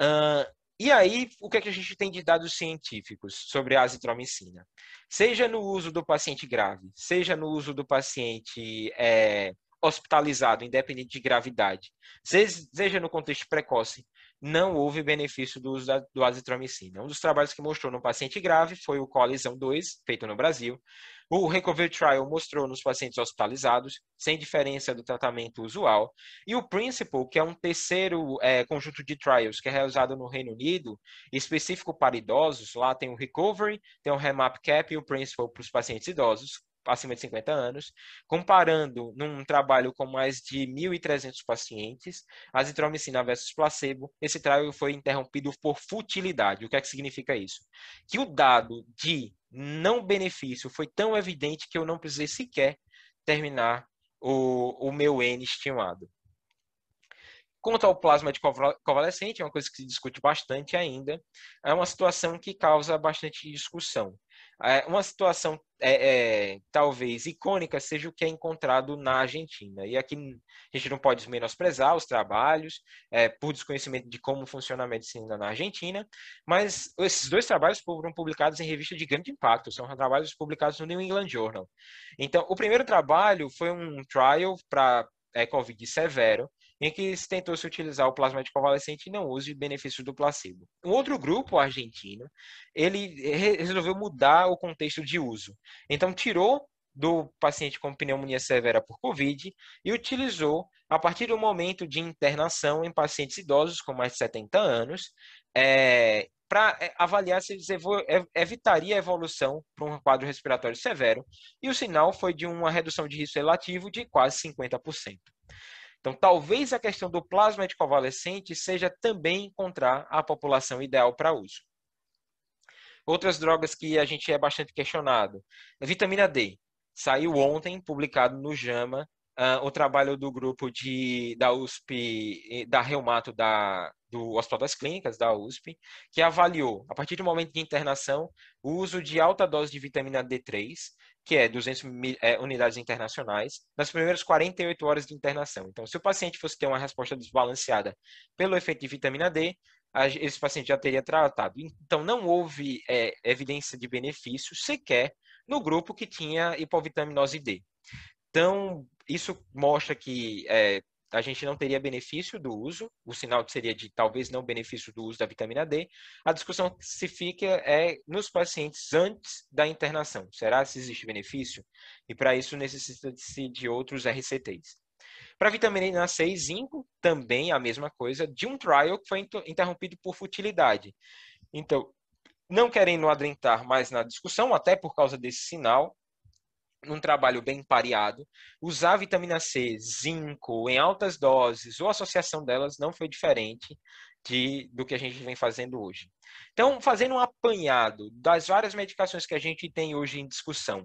Uh, E aí, o que, é que a gente tem de dados científicos sobre a azitromicina? Seja no uso do paciente grave, seja no uso do paciente é, hospitalizado, independente de gravidade, seja no contexto precoce, não houve benefício do uso da, do azitromicina. Um dos trabalhos que mostrou no paciente grave foi o Coalizão 2, feito no Brasil. O Recovery Trial mostrou nos pacientes hospitalizados, sem diferença do tratamento usual. E o Principle, que é um terceiro é, conjunto de trials que é realizado no Reino Unido, específico para idosos, lá tem o Recovery, tem o Remap Cap e o Principle para os pacientes idosos, acima de 50 anos, comparando num trabalho com mais de 1.300 pacientes, azitromicina versus placebo, esse trial foi interrompido por futilidade. O que é que significa isso? Que o dado de não benefício foi tão evidente que eu não precisei sequer terminar o, o meu N estimado. Quanto ao plasma de convalescente, é uma coisa que se discute bastante ainda, é uma situação que causa bastante discussão. É, uma situação é, é, talvez icônica seja o que é encontrado na Argentina. E aqui a gente não pode menosprezar os trabalhos, é, por desconhecimento de como funciona a medicina na Argentina, mas esses dois trabalhos foram publicados em revista de grande impacto, são trabalhos publicados no New England Journal. Então, o primeiro trabalho foi um trial para é, Covid severo, em que se tentou se utilizar o plasma de convalescente e não use benefício do placebo. Um outro grupo argentino, ele resolveu mudar o contexto de uso. Então, tirou do paciente com pneumonia severa por Covid e utilizou, a partir do momento de internação em pacientes idosos com mais de 70 anos, é, para é, avaliar se eles evitaria a evolução para um quadro respiratório severo, e o sinal foi de uma redução de risco relativo de quase 50%. Então, talvez a questão do plasma de convalescente seja também encontrar a população ideal para uso. Outras drogas que a gente é bastante questionado. A vitamina D. Saiu ontem, publicado no JAMA, uh, o trabalho do grupo de, da USP, da Reumato da, do Hospital das Clínicas, da USP, que avaliou, a partir do momento de internação, o uso de alta dose de vitamina D3, que é 200 é, unidades internacionais, nas primeiras 48 horas de internação. Então, se o paciente fosse ter uma resposta desbalanceada pelo efeito de vitamina D, esse paciente já teria tratado. Então, não houve é, evidência de benefício sequer no grupo que tinha hipovitaminose D. Então, isso mostra que é, a gente não teria benefício do uso, o sinal seria de talvez não benefício do uso da vitamina D. A discussão se fica é nos pacientes antes da internação. Será se existe benefício? E para isso necessita-se de outros RCTs. Para a vitamina C e zinco, também a mesma coisa, de um trial que foi interrompido por futilidade. Então, não querendo adentrar mais na discussão, até por causa desse sinal, num trabalho bem pareado, usar vitamina C, zinco em altas doses ou associação delas não foi diferente de, do que a gente vem fazendo hoje. Então, fazendo um apanhado das várias medicações que a gente tem hoje em discussão,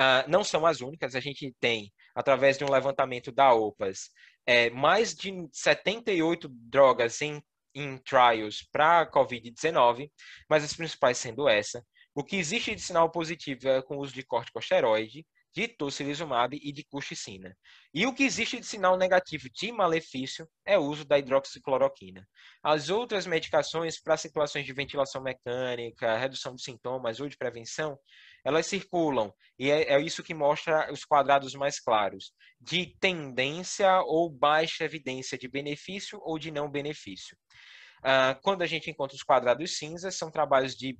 uh, não são as únicas, a gente tem, através de um levantamento da OPAS, é, mais de 78 drogas em, em trials para COVID-19, mas as principais sendo essa. O que existe de sinal positivo é com o uso de corticosteroide, de tocilizumab e de cuxicina. E o que existe de sinal negativo de malefício é o uso da hidroxicloroquina. As outras medicações para situações de ventilação mecânica, redução de sintomas ou de prevenção, elas circulam. E é, é isso que mostra os quadrados mais claros, de tendência ou baixa evidência de benefício ou de não benefício. Uh, quando a gente encontra os quadrados cinzas, são trabalhos de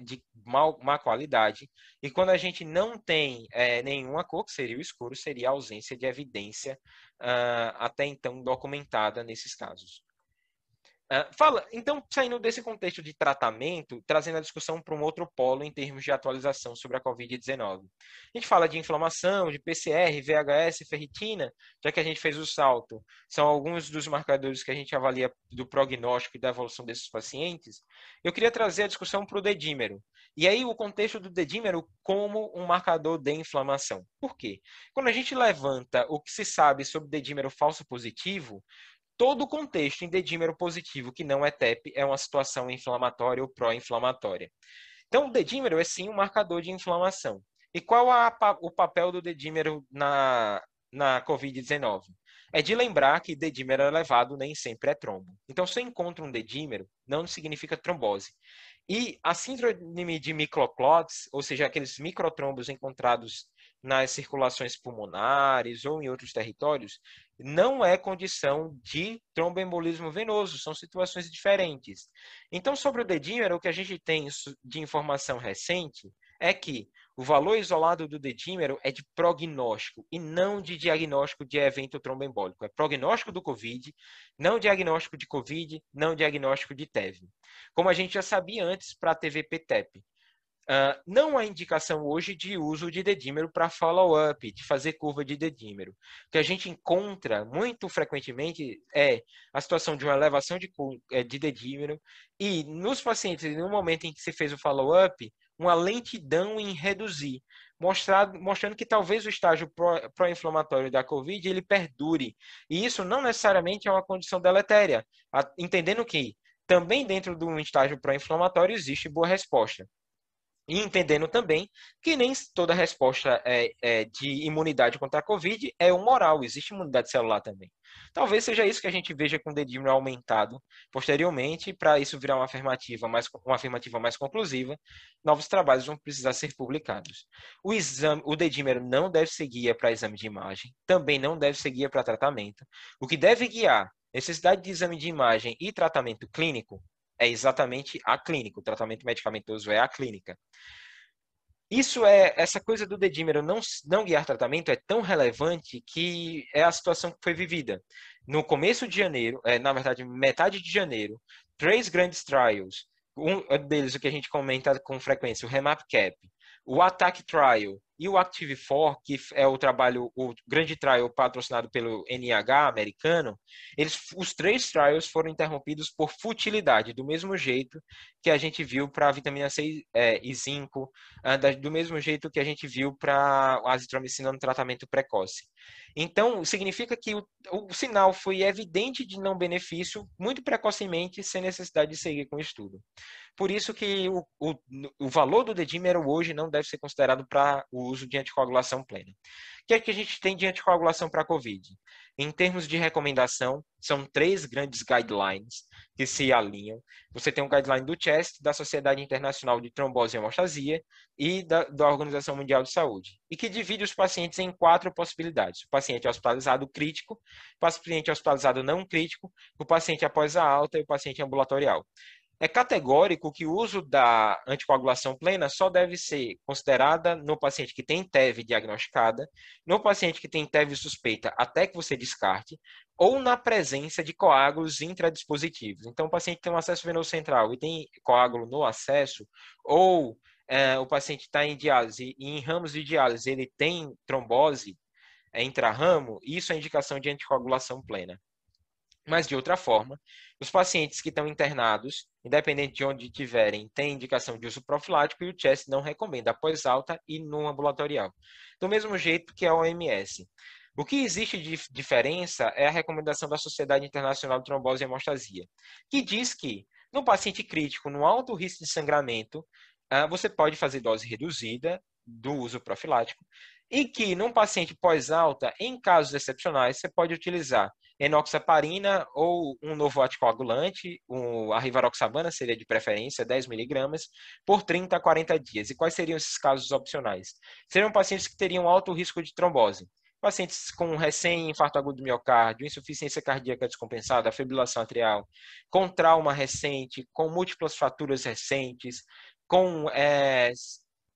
de mal, má qualidade. E quando a gente não tem é, nenhuma cor, que seria o escuro, seria a ausência de evidência uh, até então documentada nesses casos. Uh, fala, então, saindo desse contexto de tratamento, trazendo a discussão para um outro polo em termos de atualização sobre a Covid-19. A gente fala de inflamação, de PCR, VHS, ferritina, já que a gente fez o salto. São alguns dos marcadores que a gente avalia do prognóstico e da evolução desses pacientes. Eu queria trazer a discussão para o dedímero. E aí, o contexto do dedímero como um marcador de inflamação. Por quê? Quando a gente levanta o que se sabe sobre dedímero falso positivo, todo o contexto em dedímero positivo que não é TEP é uma situação inflamatória ou pró-inflamatória. Então, o dedímero é sim um marcador de inflamação. E qual a, o papel do dedímero na, na COVID-19? é de lembrar que dedímero elevado nem sempre é trombo. Então, se eu encontro um dedímero, não significa trombose. E a síndrome de microclots, ou seja, aqueles microtrombos encontrados nas circulações pulmonares ou em outros territórios, não é condição de tromboembolismo venoso, são situações diferentes. Então, sobre o dedímero, o que a gente tem de informação recente é que o valor isolado do dedímero é de prognóstico e não de diagnóstico de evento tromboembólico. É prognóstico do COVID, não diagnóstico de COVID, não diagnóstico de TEV. Como a gente já sabia antes para a TVP-TEP. Uh, não há indicação hoje de uso de dedímero para follow-up, de fazer curva de dedímero. O que a gente encontra muito frequentemente é a situação de uma elevação de, eh, de dedímero e nos pacientes, no momento em que se fez o follow-up, uma lentidão em reduzir, mostrado, mostrando que talvez o estágio pró-inflamatório da COVID ele perdure. E isso não necessariamente é uma condição deletéria, entendendo que também dentro de um estágio pró-inflamatório existe boa resposta. E entendendo também que nem toda resposta é, é, de imunidade contra a Covid é humoral, existe imunidade celular também. Talvez seja isso que a gente veja com o dedímero aumentado posteriormente, para isso virar uma afirmativa, mais, uma afirmativa mais conclusiva, novos trabalhos vão precisar ser publicados. O, exame, o dedímero não deve ser guia para exame de imagem, também não deve ser guia para tratamento. O que deve guiar necessidade de exame de imagem e tratamento clínico é exatamente a clínica. O tratamento medicamentoso é a clínica. Isso é essa coisa do dedímero não não guiar tratamento é tão relevante que é a situação que foi vivida no começo de janeiro, é, na verdade metade de janeiro, três grandes trials, um deles o que a gente comenta com frequência, o Remap Cap, o Attack Trial e o Active4, que é o trabalho, o grande trial patrocinado pelo NIH americano, eles, os três trials foram interrompidos por futilidade, do mesmo jeito que a gente viu para a vitamina C é, e zinco, ah, do mesmo jeito que a gente viu para a azitromicina no tratamento precoce. Então, significa que o, o sinal foi evidente de não benefício muito precocemente, sem necessidade de seguir com o estudo. Por isso que o, o, o valor do dedímero hoje não deve ser considerado para o uso de anticoagulação plena. O que é que a gente tem de anticoagulação para a COVID? Em termos de recomendação, são três grandes guidelines que se alinham. Você tem um guideline do CHEST, da Sociedade Internacional de Trombose e Hemostasia e da, da Organização Mundial de Saúde, e que divide os pacientes em quatro possibilidades. O paciente hospitalizado crítico, o paciente hospitalizado não crítico, o paciente após a alta e o paciente ambulatorial. É categórico que o uso da anticoagulação plena só deve ser considerada no paciente que tem TEV diagnosticada, no paciente que tem TEV suspeita até que você descarte, ou na presença de coágulos intradispositivos. Então, o paciente tem um acesso venoso central e tem coágulo no acesso, ou é, o paciente está em diálise e em ramos de diálise ele tem trombose é, intrarramo, isso é indicação de anticoagulação plena. Mas, de outra forma, os pacientes que estão internados, independente de onde estiverem, têm indicação de uso profilático e o CHEST não recomenda após alta e no ambulatorial. Do mesmo jeito que a OMS. O que existe de diferença é a recomendação da Sociedade Internacional de Trombose e Hemostasia, que diz que no paciente crítico, no alto risco de sangramento, ah, você pode fazer dose reduzida do uso profilático e que num paciente pós-alta, em casos excepcionais, você pode utilizar enoxaparina ou um novo anticoagulante, um, a rivaroxabana seria de preferência, 10 miligramas, por 30 a 40 dias. E quais seriam esses casos opcionais? Seriam pacientes que teriam alto risco de trombose, pacientes com recém-infarto agudo do miocárdio, insuficiência cardíaca descompensada, fibrilação atrial, com trauma recente, com múltiplas fraturas recentes, com, é,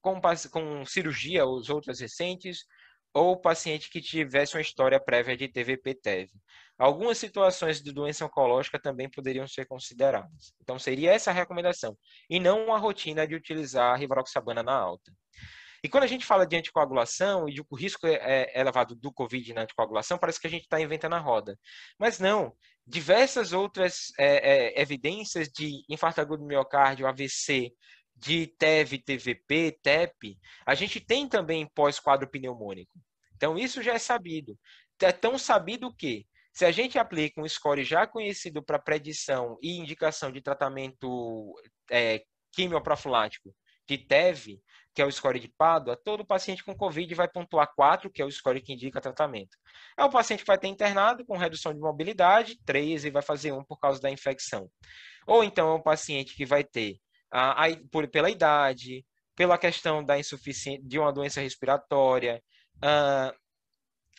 com, com cirurgia, os outras recentes, ou paciente que tivesse uma história prévia de TVP-TEV. Algumas situações de doença oncológica também poderiam ser consideradas. Então, seria essa a recomendação, e não uma rotina de utilizar a rivaroxabana na alta. E quando a gente fala de anticoagulação e de o risco é, é elevado do COVID na anticoagulação, parece que a gente está inventando a roda. Mas não. Diversas outras é, é, evidências de infarto agudo do miocárdio, AVC, de TEV, TVP, TEP, a gente tem também pós-quadro pneumônico. Então, isso já é sabido. É tão sabido que se a gente aplica um score já conhecido para predição e indicação de tratamento é, quimioprofilático, de TEV, que é o score de Pádua, todo paciente com Covid vai pontuar 4, que é o score que indica tratamento. É o paciente que vai ter internado com redução de mobilidade, 3 e vai fazer 1 por causa da infecção. Ou então é um paciente que vai ter, a, a, por, pela idade, pela questão da insuficiência de uma doença respiratória, a,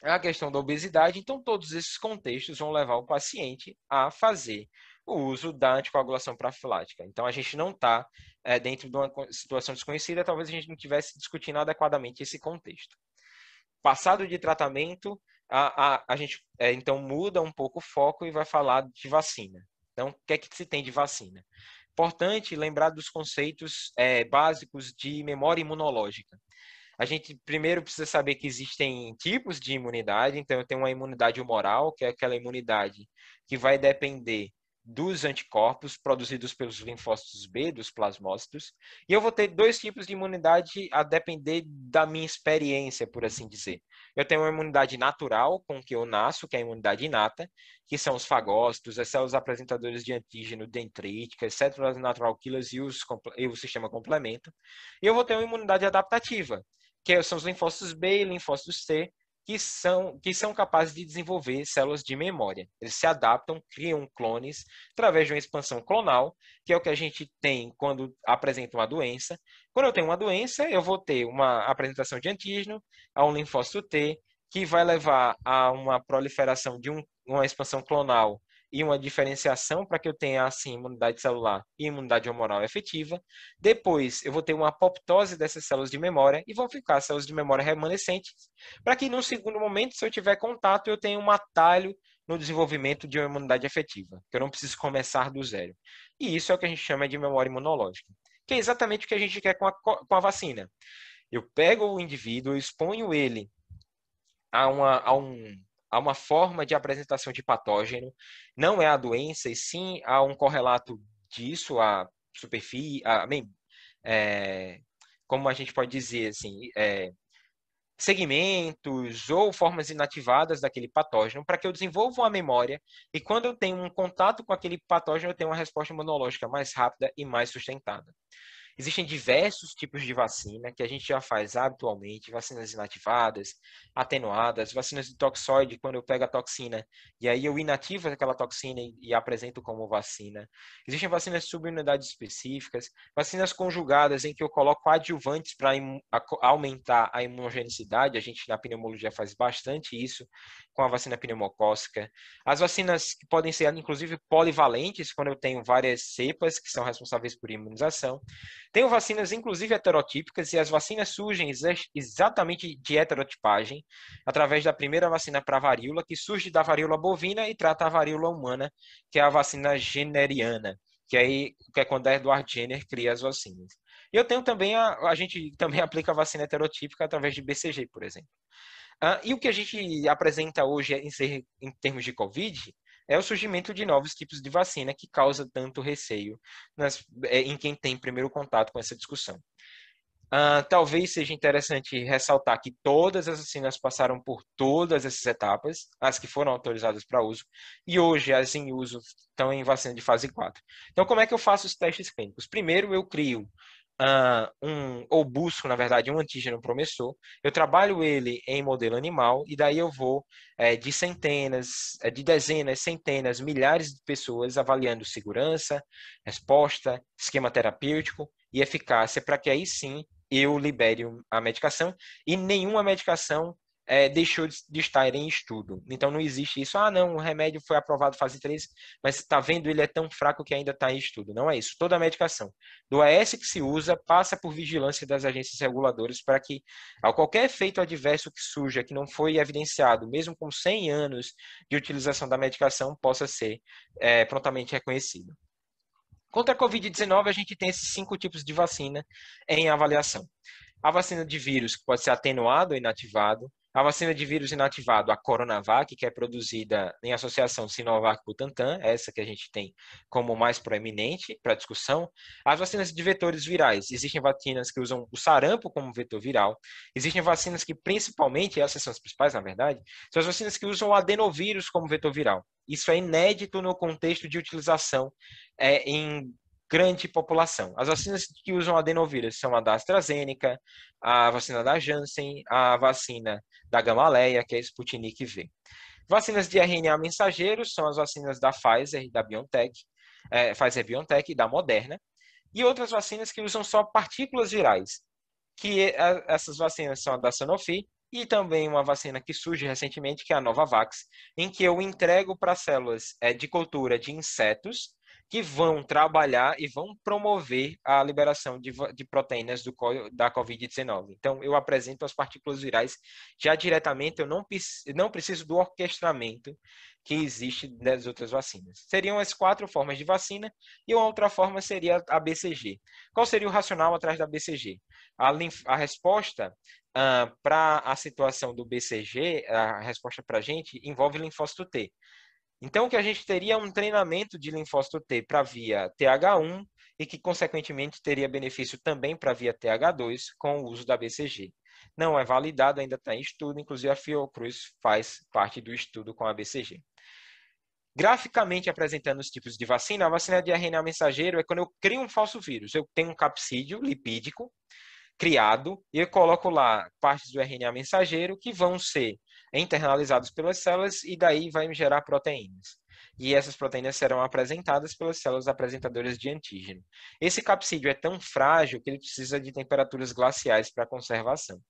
a questão da obesidade. Então, todos esses contextos vão levar o paciente a fazer o uso da anticoagulação profilática. Então, a gente não está é, dentro de uma situação desconhecida, talvez a gente não estivesse discutindo adequadamente esse contexto. Passado de tratamento, a, a, a gente é, então muda um pouco o foco e vai falar de vacina. Então, o que é que se tem de vacina? Importante lembrar dos conceitos é, básicos de memória imunológica. A gente primeiro precisa saber que existem tipos de imunidade, então eu tenho uma imunidade humoral, que é aquela imunidade que vai depender dos anticorpos produzidos pelos linfócitos B, dos plasmócitos, e eu vou ter dois tipos de imunidade a depender da minha experiência, por assim dizer. Eu tenho uma imunidade natural, com que eu nasço, que é a imunidade inata, que são os fagócitos, as células apresentadoras de antígeno dendríticas, células natural killers e, os, e o sistema complemento. E eu vou ter uma imunidade adaptativa, que são os linfócitos B e linfócitos T, que são, que são capazes de desenvolver células de memória. Eles se adaptam, criam clones através de uma expansão clonal, que é o que a gente tem quando apresenta uma doença. Quando eu tenho uma doença, eu vou ter uma apresentação de antígeno a um linfócito T, que vai levar a uma proliferação de um, uma expansão clonal e uma diferenciação para que eu tenha, assim, imunidade celular e imunidade humoral efetiva. Depois, eu vou ter uma apoptose dessas células de memória e vão ficar células de memória remanescentes, para que, num segundo momento, se eu tiver contato, eu tenha um atalho no desenvolvimento de uma imunidade efetiva, que eu não preciso começar do zero. E isso é o que a gente chama de memória imunológica, que é exatamente o que a gente quer com a, com a vacina. Eu pego o indivíduo, exponho ele a, uma, a um a uma forma de apresentação de patógeno, não é a doença, e sim a um correlato disso, a superfície, a, é, como a gente pode dizer assim, é, segmentos ou formas inativadas daquele patógeno para que eu desenvolva uma memória e quando eu tenho um contato com aquele patógeno eu tenho uma resposta imunológica mais rápida e mais sustentada. Existem diversos tipos de vacina que a gente já faz habitualmente, vacinas inativadas, atenuadas, vacinas de toxoide, quando eu pego a toxina e aí eu inativo aquela toxina e, e apresento como vacina. Existem vacinas de subunidades específicas, vacinas conjugadas em que eu coloco adjuvantes para aumentar a imunogenicidade, a gente na pneumologia faz bastante isso com a vacina pneumocócica. As vacinas que podem ser inclusive polivalentes, quando eu tenho várias cepas que são responsáveis por imunização. Tenho vacinas, inclusive, heterotípicas, e as vacinas surgem exatamente de heterotipagem, através da primeira vacina para varíola, que surge da varíola bovina e trata a varíola humana, que é a vacina generiana, que, aí, que é quando a Edward Jenner cria as vacinas. E eu tenho também, a, a gente também aplica a vacina heterotípica através de BCG, por exemplo. E o que a gente apresenta hoje em, ser, em termos de Covid é o surgimento de novos tipos de vacina que causa tanto receio nas, é, em quem tem primeiro contato com essa discussão. Uh, talvez seja interessante ressaltar que todas as vacinas passaram por todas essas etapas, as que foram autorizadas para uso, e hoje as em uso estão em vacina de fase 4. Então, como é que eu faço os testes clínicos? Primeiro, eu crio uh, um, ou busco, na verdade, um antígeno promissor, eu trabalho ele em modelo animal e daí eu vou é, de centenas, é, de dezenas, centenas, milhares de pessoas avaliando segurança, resposta, esquema terapêutico e eficácia para que aí sim eu libere a medicação e nenhuma medicação é, deixou de, estar em estudo. Então não existe isso, ah, não, o remédio foi aprovado fase 3, mas está vendo, ele é tão fraco que ainda está em estudo. Não é isso. Toda a medicação do AS que se usa passa por vigilância das agências reguladoras para que, ao qualquer efeito adverso que surja, que não foi evidenciado, mesmo com 100 anos de utilização da medicação, possa ser é, prontamente reconhecido. Contra a Covid-19, a gente tem esses cinco tipos de vacina em avaliação. A vacina de vírus, que pode ser atenuado ou inativado, a vacina de vírus inativado, a Coronavac, que é produzida em associação Sinovac-Butantan, essa que a gente tem como mais proeminente para discussão. As vacinas de vetores virais, existem vacinas que usam o sarampo como vetor viral. Existem vacinas que, principalmente, essas são as principais, na verdade, são as vacinas que usam o adenovírus como vetor viral. Isso é inédito no contexto de utilização é, em grande população. As vacinas que usam adenovírus são a da AstraZeneca, a vacina da Janssen, a vacina da Gamaleya, que é a Sputnik V. Vacinas de RNA mensageiro são as vacinas da Pfizer e da BioNTech, é, Pfizer BioNTech e da Moderna, e outras vacinas que usam só partículas virais, que é, essas vacinas são a da Sanofi e também uma vacina que surge recentemente, que é a Novavax, em que eu entrego para células é, de cultura de insetos que vão trabalhar e vão promover a liberação de, de proteínas do, da Covid-19. Então, eu apresento as partículas virais já diretamente, eu não, não preciso do orquestramento que existe das outras vacinas. Seriam as quatro formas de vacina e outra forma seria a BCG. Qual seria o racional atrás da BCG? A, a resposta uh, para a situação do BCG, a resposta para a gente, envolve linfócito T. Então, que a gente teria um treinamento de linfócito T para via TH1 e que, consequentemente, teria benefício também para via TH2 com o uso da BCG. Não é validado, ainda está em estudo, inclusive a Fiocruz faz parte do estudo com a BCG. Graficamente apresentando os tipos de vacina, a vacina de RNA mensageiro é quando eu crio um falso vírus. Eu tenho um capsídeo lipídico criado e eu coloco lá partes do RNA mensageiro que vão ser internalizados pelas células e daí vai gerar proteínas. E essas proteínas serão apresentadas pelas células apresentadoras de antígeno. Esse capsídeo é tão frágil que ele precisa de temperaturas glaciais para conservação.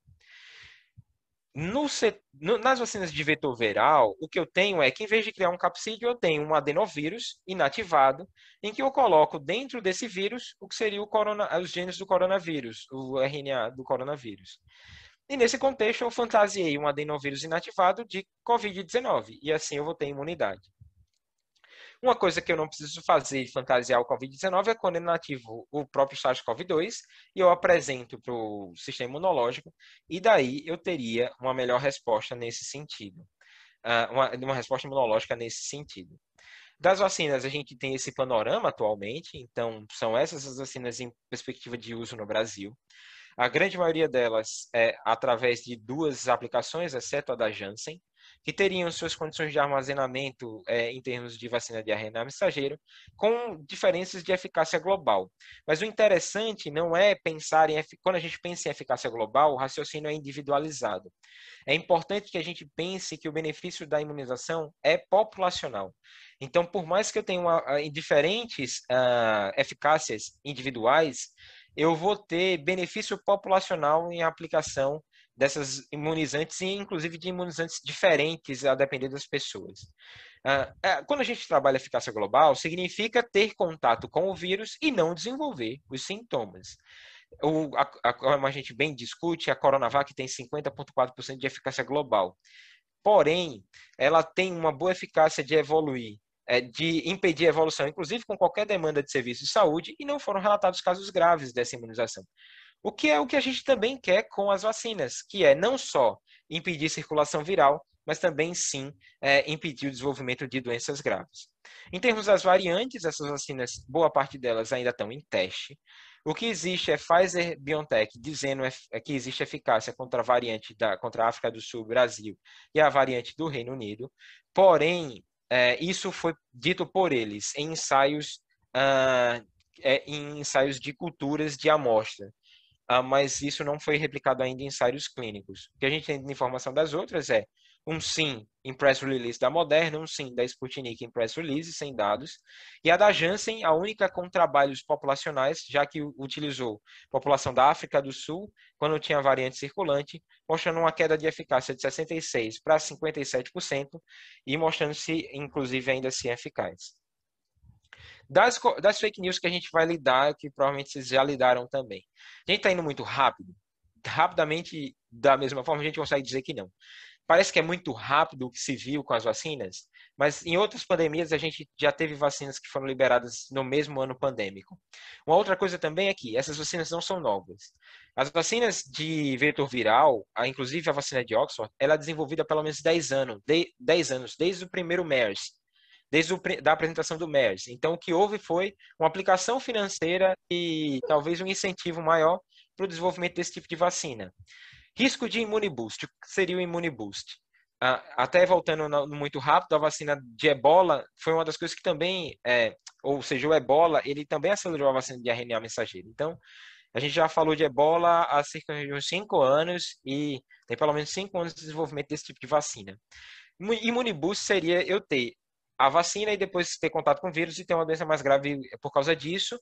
No, no, nas vacinas de vetor viral, o que eu tenho é que, em vez de criar um capsídeo, eu tenho um adenovírus inativado, em que eu coloco dentro desse vírus o que seria corona, os genes do coronavírus, o RNA do coronavírus. E nesse contexto, eu fantasiei um adenovírus inativado de Covid-19, e assim eu vou ter imunidade. Uma coisa que eu não preciso fazer e fantasiar o Covid-19 é quando eu nativo o próprio SARS-CoV-2 e eu apresento para o sistema imunológico, e daí eu teria uma melhor resposta nesse sentido. Uh, uma, uma resposta imunológica nesse sentido. Das vacinas, a gente tem esse panorama atualmente, então são essas as vacinas em perspectiva de uso no Brasil. A grande maioria delas é através de duas aplicações, exceto a da Janssen, que teriam suas condições de armazenamento é, em termos de vacina de RNA mensageiro, com diferenças de eficácia global. Mas o interessante não é pensar em quando a gente pensa em eficácia global, o raciocínio é individualizado. É importante que a gente pense que o benefício da imunização é populacional. Então, por mais que eu tenha uma, diferentes uh, eficácias individuais, eu vou ter benefício populacional em aplicação dessas imunizantes e inclusive de imunizantes diferentes a depender das pessoas. Uh, quando a gente trabalha eficácia global, significa ter contato com o vírus e não desenvolver os sintomas. O, a, a, como a gente bem discute, a Coronavac tem 50,4% de eficácia global. Porém, ela tem uma boa eficácia de evoluir é, de impedir a evolução, inclusive com qualquer demanda de serviço de saúde, e não foram relatados casos graves dessa imunização. O que é o que a gente também quer com as vacinas, que é não só impedir circulação viral, mas também sim é, impedir o desenvolvimento de doenças graves. Em termos das variantes, essas vacinas, boa parte delas ainda estão em teste. O que existe é Pfizer BioNTech dizendo é que existe eficácia contra a variante da contra a África do Sul, Brasil e a variante do Reino Unido. Porém, é, isso foi dito por eles em ensaios, uh, é, em ensaios de culturas de amostra, uh, mas isso não foi replicado ainda em ensaios clínicos. O que a gente tem de informação das outras é um sim em press release da Moderna, um sim da Sputnik em press release, sem dados, e a da Janssen, a única com trabalhos populacionais, já que utilizou população da África do Sul, quando tinha variante circulante, mostrando uma queda de eficácia de 66% para 57%, e mostrando-se, inclusive, ainda assim eficaz. Das, das fake news que a gente vai lidar, que provavelmente vocês já lidaram também. A gente está indo muito rápido, rapidamente, da mesma forma, a gente consegue dizer que não parece que é muito rápido o que se viu com as vacinas, mas em outras pandemias a gente já teve vacinas que foram liberadas no mesmo ano pandêmico. Uma outra coisa também é que essas vacinas não são novas. As vacinas de vetor viral, inclusive a vacina de Oxford, ela é desenvolvida há pelo menos 10 anos, 10 anos, desde o primeiro MERS, desde a da apresentação do MERS. Então, o que houve foi uma aplicação financeira e talvez um incentivo maior para o desenvolvimento desse tipo de vacina. Risco de imuniboost. O que seria o imuniboost? Uh, até voltando no, muito rápido, a vacina de ebola foi uma das coisas que também, é, ou seja, o ebola, ele também acelerou a vacina de RNA mensageiro. Então, a gente já falou de ebola há cerca de uns cinco anos e tem pelo menos cinco anos de desenvolvimento desse tipo de vacina. Imuniboost seria eu ter a vacina e depois ter contato com o vírus e ter uma doença mais grave por causa disso,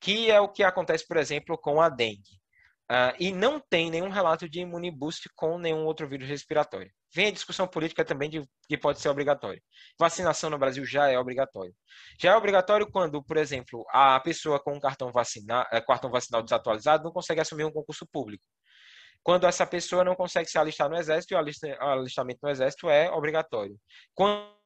que é o que acontece, por exemplo, com a dengue. Uh, e não tem nenhum relato de imuniboost com nenhum outro vírus respiratório. Vem a discussão política também de que pode ser obrigatório. Vacinação no Brasil já é obrigatório. Já é obrigatório quando, por exemplo, a pessoa com um cartão, vacina, eh, cartão vacinal desatualizado não consegue assumir um concurso público. Quando essa pessoa não consegue se alistar no exército, o alistamento no exército é obrigatório. Quando quando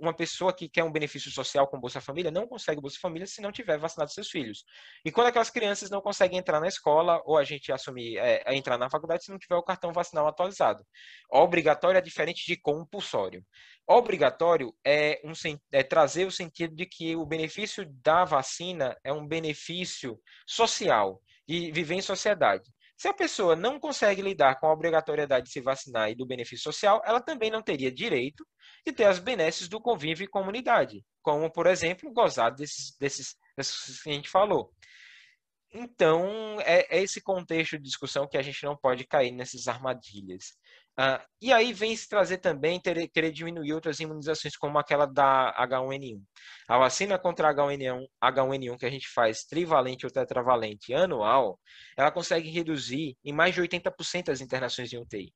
uma pessoa que quer um benefício social com Bolsa Família não consegue Bolsa Família se não tiver vacinado seus filhos. E quando aquelas crianças não conseguem entrar na escola ou a gente assumir é, entrar na faculdade se não tiver o cartão vacinal atualizado. Obrigatório é diferente de compulsório. Obrigatório é, um, é trazer o sentido de que o benefício da vacina é um benefício social e viver em sociedade. Se a pessoa não consegue lidar com a obrigatoriedade de se vacinar e do benefício social, ela também não teria direito de ter as benesses do convívio e comunidade, como, por exemplo, gozar desses, desses, desses que a gente falou. Então, é, é, esse contexto de discussão que a gente não pode cair nessas armadilhas. Uh, e aí vem se trazer também ter, querer diminuir outras imunizações, como aquela da H1N1. A vacina contra H1N1, H1N1 que a gente faz trivalente ou tetravalente anual, ela consegue reduzir em mais de 80% as internações em UTI.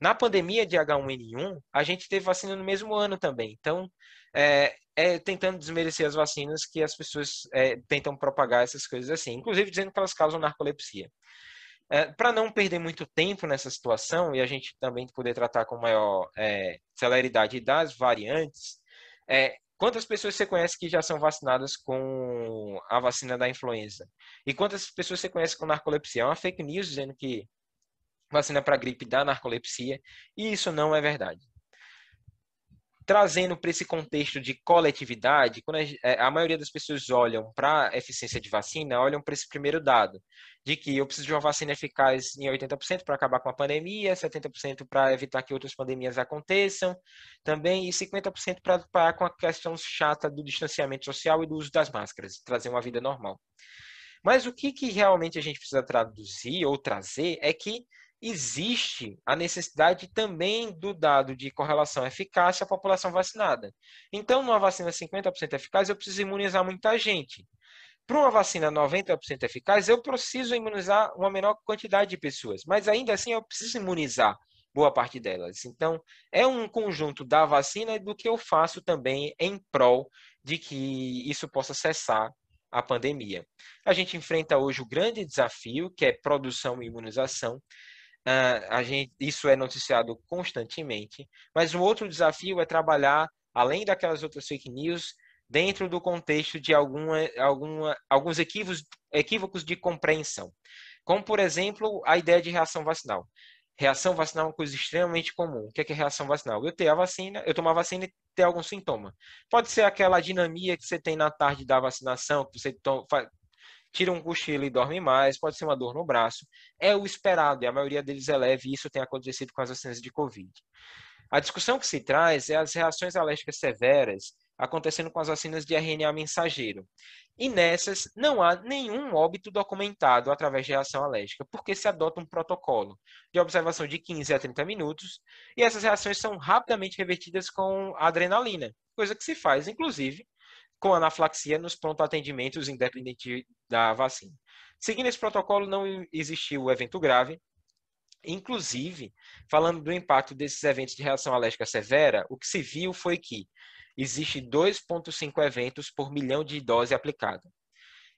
Na pandemia de H1N1, a gente teve vacina no mesmo ano também. Então, é, é tentando desmerecer as vacinas que as pessoas é, tentam propagar essas coisas assim, inclusive dizendo que elas causam narcolepsia. É, Para não perder muito tempo nessa situação e a gente também poder tratar com maior é, celeridade das variantes, é, quantas pessoas você conhece que já são vacinadas com a vacina da influenza? E quantas pessoas você conhece com narcolepsia? É uma fake news dizendo que vacina para gripe dá narcolepsia, e isso não é verdade. Trazendo para esse contexto de coletividade, quando a, é, a maioria das pessoas olham para a eficiência de vacina, olham para esse primeiro dado, de que eu preciso de uma vacina eficaz em 80% para acabar com a pandemia, 70% para evitar que outras pandemias aconteçam, também, e 50% para parar com a questão chata do distanciamento social e do uso das máscaras, trazer uma vida normal. Mas o que, que realmente a gente precisa traduzir ou trazer é que existe a necessidade também do dado de correlação eficácia à população vacinada. Então, numa vacina 50% eficaz, eu preciso imunizar muita gente. Para uma vacina 90% eficaz, eu preciso imunizar uma menor quantidade de pessoas, mas ainda assim eu preciso imunizar boa parte delas. Então, é um conjunto da vacina e do que eu faço também em prol de que isso possa cessar a pandemia. A gente enfrenta hoje o grande desafio, que é produção e imunização, Uh, a gente, isso é noticiado constantemente, mas um outro desafio é trabalhar, além daquelas outras fake news, dentro do contexto de alguma, alguma, alguns equívocos, equívocos de compreensão. Como, por exemplo, a ideia de reação vacinal. Reação vacinal é uma coisa extremamente comum. O que é, que é reação vacinal? Eu ter a vacina, eu tomar a vacina e ter algum sintoma. Pode ser aquela dinamia que você tem na tarde da vacinação, que você tira um cochilo e dorme mais, pode ser uma dor no braço. É o esperado, e a maioria deles é leve, e isso tem acontecido com as vacinas de Covid. A discussão que se traz é as reações alérgicas severas acontecendo com as vacinas de RNA mensageiro. E nessas não há nenhum óbito documentado através de reação alérgica, porque se adota um protocolo de observação de 15 a 30 minutos, e essas reações são rapidamente revertidas com adrenalina, coisa que se faz, inclusive, com anaflaxia nos pronto-atendimentos, independente da vacina. Seguindo esse protocolo, não existiu evento grave. Inclusive, falando do impacto desses eventos de reação alérgica severa, o que se viu foi que existe 2,5 eventos por milhão de dose aplicada.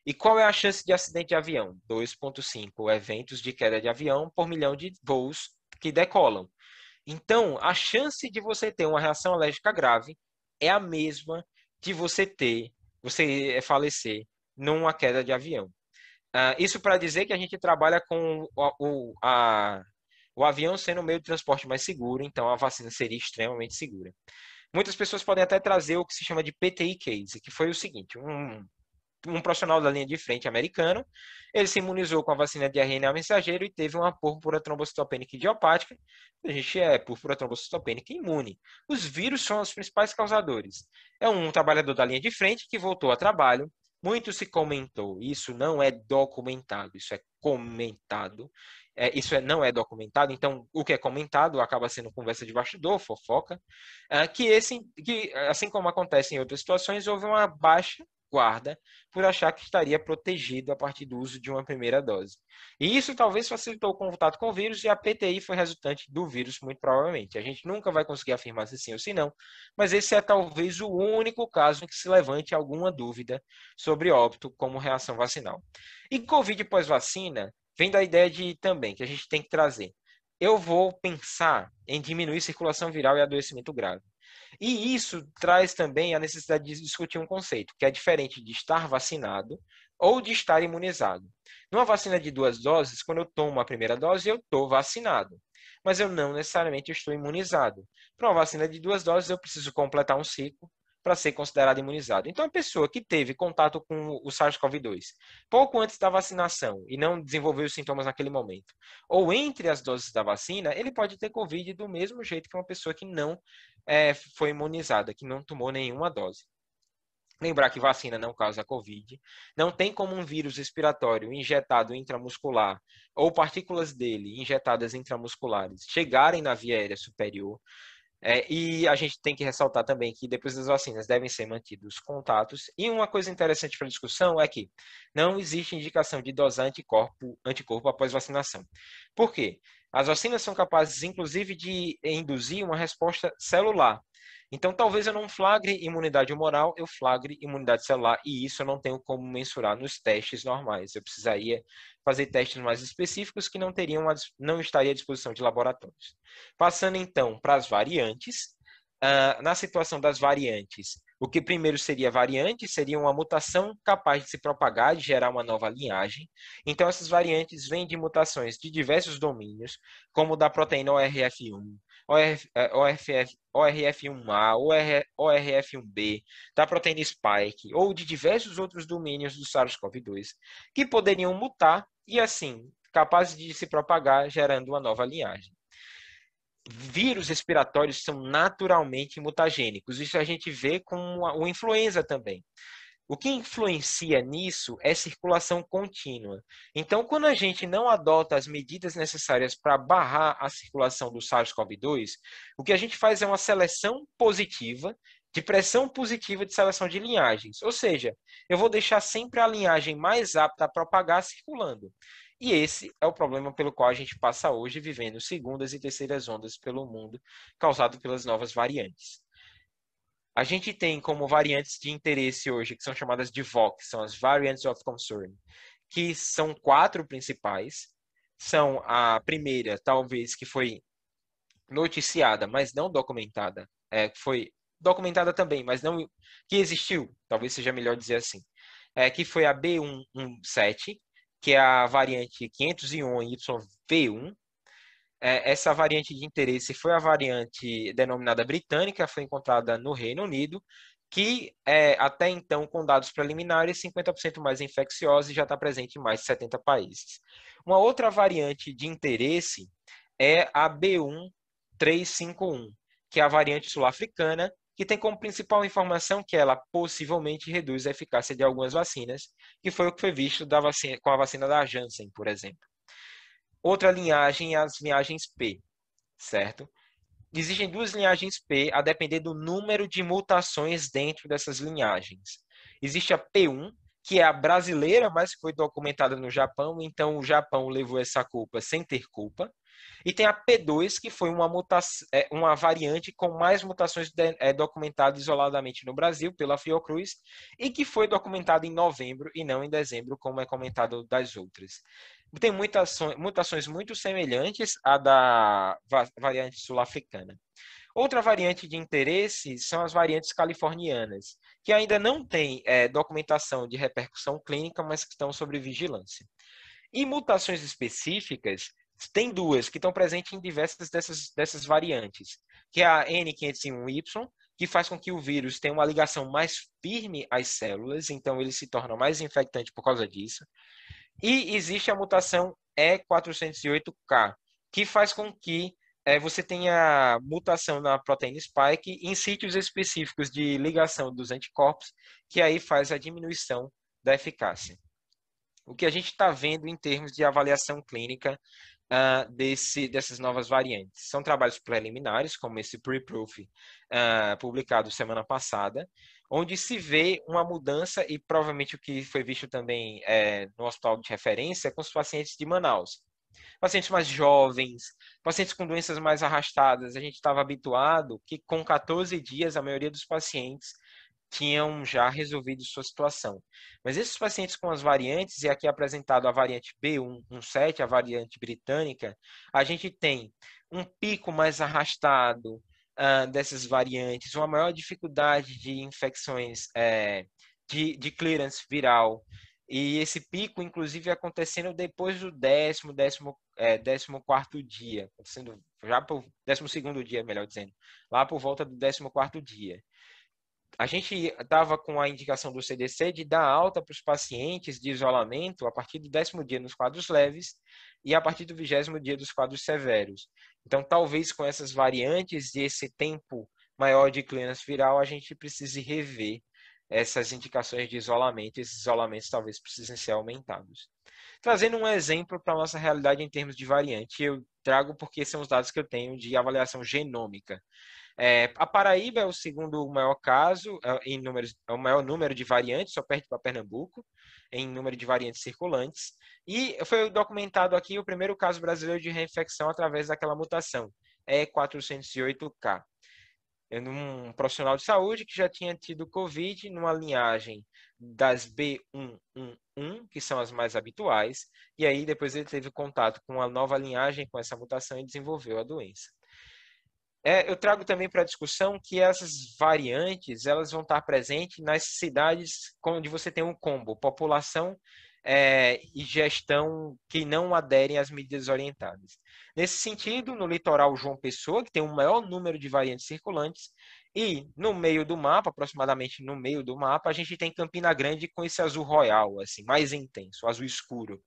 E qual é a chance de acidente de avião? 2,5 eventos de queda de avião por milhão de voos que decolam. Então, a chance de você ter uma reação alérgica grave é a mesma de você ter, você é falecer numa queda de avião. Uh, isso para dizer que a gente trabalha com o, o, a, o avião sendo o meio de transporte mais seguro, então a vacina seria extremamente segura. Muitas pessoas podem até trazer o que se chama de PTI case, que foi o seguinte: um, um profissional da linha de frente americano, ele se imunizou com a vacina de RNA mensageiro e teve uma púrpura trombocitopênica idiopática. A gente é púrpura trombocitopênica imune. Os vírus são os principais causadores. É um trabalhador da linha de frente que voltou a trabalho. Muito se comentou, isso não é documentado, isso é comentado. É, isso é, não é documentado, então o que é comentado acaba sendo conversa de bastidor, fofoca, é, que, esse, que assim como acontece em outras situações, houve uma baixa guarda por achar que estaria protegido a partir do uso de uma primeira dose. E isso talvez facilitou o contato com o vírus e a PTI foi resultante do vírus, muito provavelmente. A gente nunca vai conseguir afirmar se sim ou se não, mas esse é talvez o único caso em que se levante alguma dúvida sobre óbito como reação vacinal. E Covid pós-vacina vem da ideia de também que a gente tem que trazer. Eu vou pensar em diminuir circulação viral e adoecimento grave. E isso traz também a necessidade de discutir um conceito, que é diferente de estar vacinado ou de estar imunizado. Numa vacina de duas doses, quando eu tomo a primeira dose, eu estou vacinado. Mas eu não necessariamente estou imunizado. Para uma vacina de duas doses, eu preciso completar um ciclo para ser considerado imunizado. Então, a pessoa que teve contato com o SARS-CoV-2 pouco antes da vacinação e não desenvolveu os sintomas naquele momento, ou entre as doses da vacina, ele pode ter Covid do mesmo jeito que uma pessoa que não é, foi imunizada, que não tomou nenhuma dose. Lembrar que vacina não causa Covid, não tem como um vírus respiratório injetado intramuscular ou partículas dele injetadas intramusculares chegarem na via aérea superior. É, e a gente tem que ressaltar também que depois das vacinas devem ser mantidos contatos. E uma coisa interessante para a discussão é que não existe indicação de dosar anticorpo, anticorpo após vacinação. Por quê? As vacinas são capazes, inclusive, de induzir uma resposta celular. Então, talvez eu não flagre imunidade humoral, eu flagre imunidade celular, e isso eu não tenho como mensurar nos testes normais. Eu precisaria fazer testes mais específicos que não teriam, não estaria à disposição de laboratórios. Passando então para as variantes, uh, na situação das variantes, o que primeiro seria variante seria uma mutação capaz de se propagar, de gerar uma nova linhagem. Então, essas variantes vêm de mutações de diversos domínios, como da proteína ORF1, ORF, ORF, ORF1A, OR, ORF1B, da proteína spike, ou de diversos outros domínios do SARS-CoV-2, que poderiam mutar e, assim, capazes de se propagar, gerando uma nova linhagem vírus respiratórios são naturalmente mutagênicos. Isso a gente vê com o influenza também. O que influencia nisso é circulação contínua. Então, quando a gente não adota as medidas necessárias para barrar a circulação do SARS-CoV-2, o que a gente faz é uma seleção positiva, de pressão positiva de seleção de linhagens. Ou seja, eu vou deixar sempre a linhagem mais apta a propagar circulando. E esse é o problema pelo qual a gente passa hoje vivendo segundas e terceiras ondas pelo mundo, causado pelas novas variantes. A gente tem como variantes de interesse hoje, que são chamadas de VOC, são as Variants of Concern, que são quatro principais. São a primeira, talvez, que foi noticiada, mas não documentada. É, foi documentada também, mas não que existiu, talvez seja melhor dizer assim. É, que foi a B117, que é a variante 501YV1. É, essa variante de interesse foi a variante denominada britânica, foi encontrada no Reino Unido, que é, até então, com dados preliminares, 50% mais infecciosa e já está presente em mais de 70 países. Uma outra variante de interesse é a B1351, que é a variante sul-africana, que tem como principal informação que ela possivelmente reduz a eficácia de algumas vacinas, que foi o que foi visto vacina, com a vacina da Janssen, por exemplo. Outra linhagem é as linhagens P, certo? Existem duas linhagens P a depender do número de mutações dentro dessas linhagens. Existe a P1, que é a brasileira, mas foi documentada no Japão, então o Japão levou essa culpa sem ter culpa. E tem a P2, que foi uma, mutação, é, uma variante com mais mutações é, documentadas isoladamente no Brasil pela Fiocruz e que foi documentada em novembro e não em dezembro, como é comentado das outras. Tem mutações, mutações muito semelhantes à da variante sul-africana. Outra variante de interesse são as variantes californianas, que ainda não têm é, documentação de repercussão clínica, mas que estão sob vigilância. E mutações específicas tem duas que estão presentes em diversas dessas, dessas variantes, que é a N501Y, que faz com que o vírus tenha uma ligação mais firme às células, então ele se torna mais infectante por causa disso. E existe a mutação E408K, que faz com que é, você tenha mutação na proteína spike em sítios específicos de ligação dos anticorpos, que aí faz a diminuição da eficácia. O que a gente está vendo em termos de avaliação clínica uh, desse, dessas novas variantes? São trabalhos preliminares, como esse pre-proof uh, publicado semana passada, onde se vê uma mudança, e provavelmente o que foi visto também é, no hospital de referência, com os pacientes de Manaus. Pacientes mais jovens, pacientes com doenças mais arrastadas. A gente estava habituado que com 14 dias a maioria dos pacientes tinham já resolvido sua situação. Mas esses pacientes com as variantes, e aqui é apresentado a variante B117, a variante britânica, a gente tem um pico mais arrastado uh, dessas variantes, uma maior dificuldade de infecções é, de, de clearance viral, e esse pico, inclusive, acontecendo depois do décimo, décimo, é, décimo quarto dia, acontecendo já por décimo segundo dia, melhor dizendo, lá por volta do décimo quarto dia a gente estava com a indicação do CDC de dar alta para os pacientes de isolamento a partir do décimo dia nos quadros leves e a partir do vigésimo dia dos quadros severos. Então, talvez com essas variantes e esse tempo maior de clearance viral, a gente precise rever essas indicações de isolamento. Esses isolamentos talvez precisem ser aumentados. Trazendo um exemplo para a nossa realidade em termos de variante, eu trago porque são os dados que eu tenho de avaliação genômica. É, a Paraíba é o segundo maior caso, é, em números, é o maior número de variantes, só perto para Pernambuco, em número de variantes circulantes. E foi documentado aqui o primeiro caso brasileiro de reinfecção através daquela mutação, E408K. É um profissional de saúde que já tinha tido Covid numa linhagem das B111, que são as mais habituais, e aí depois ele teve contato com a nova linhagem com essa mutação e desenvolveu a doença. É, eu trago também para a discussão que essas variantes elas vão estar presentes nas cidades onde você tem um combo, população é, e gestão que não aderem às medidas orientadas. Nesse sentido, no litoral João Pessoa, que tem um maior número de variantes circulantes, e no meio do mapa, aproximadamente no meio do mapa, a gente tem Campina Grande com esse azul royal, assim, mais intenso, azul escuro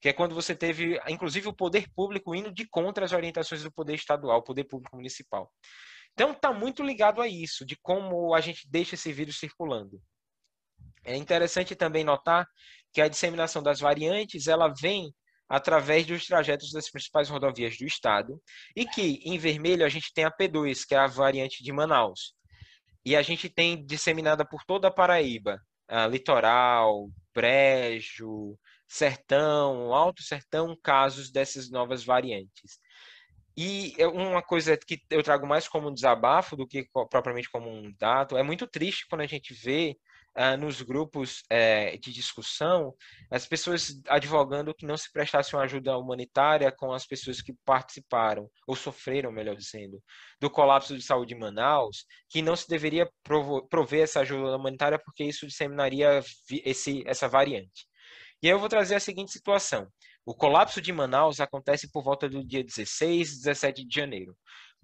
que é quando você teve, inclusive, o poder público indo de contra as orientações do poder estadual, poder público municipal. Então, está muito ligado a isso, de como a gente deixa esse vírus circulando. É interessante também notar que a disseminação das variantes ela vem através dos trajetos das principais rodovias do estado e que em vermelho a gente tem a P2, que é a variante de Manaus. E a gente tem disseminada por toda a Paraíba, a Litoral, Brejo, sertão, alto sertão, casos dessas novas variantes. E uma coisa que eu trago mais como um desabafo do que propriamente como um dado, é muito triste quando a gente vê uh, nos grupos uh, de discussão as pessoas advogando que não se prestasse uma ajuda humanitária com as pessoas que participaram, ou sofreram, melhor dizendo, do colapso de saúde em Manaus, que não se deveria prover essa ajuda humanitária porque isso disseminaria esse, essa variante. E aí eu vou trazer a seguinte situação. O colapso de Manaus acontece por volta do dia 16, 17 de janeiro.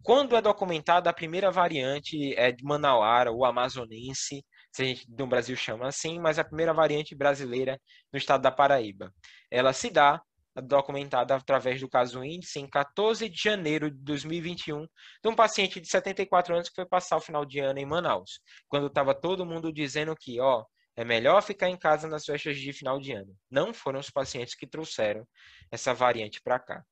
Quando é documentada a primeira variante é de Manauara, o amazonense, se a gente no Brasil chama assim, mas a primeira variante brasileira no estado da Paraíba. Ela se dá documentada através do caso índice em 14 de janeiro de 2021 de um paciente de 74 anos que foi passar o final de ano em Manaus, quando estava todo mundo dizendo que, ó, é melhor ficar em casa nas festas de final de ano. Não foram os pacientes que trouxeram essa variante para cá.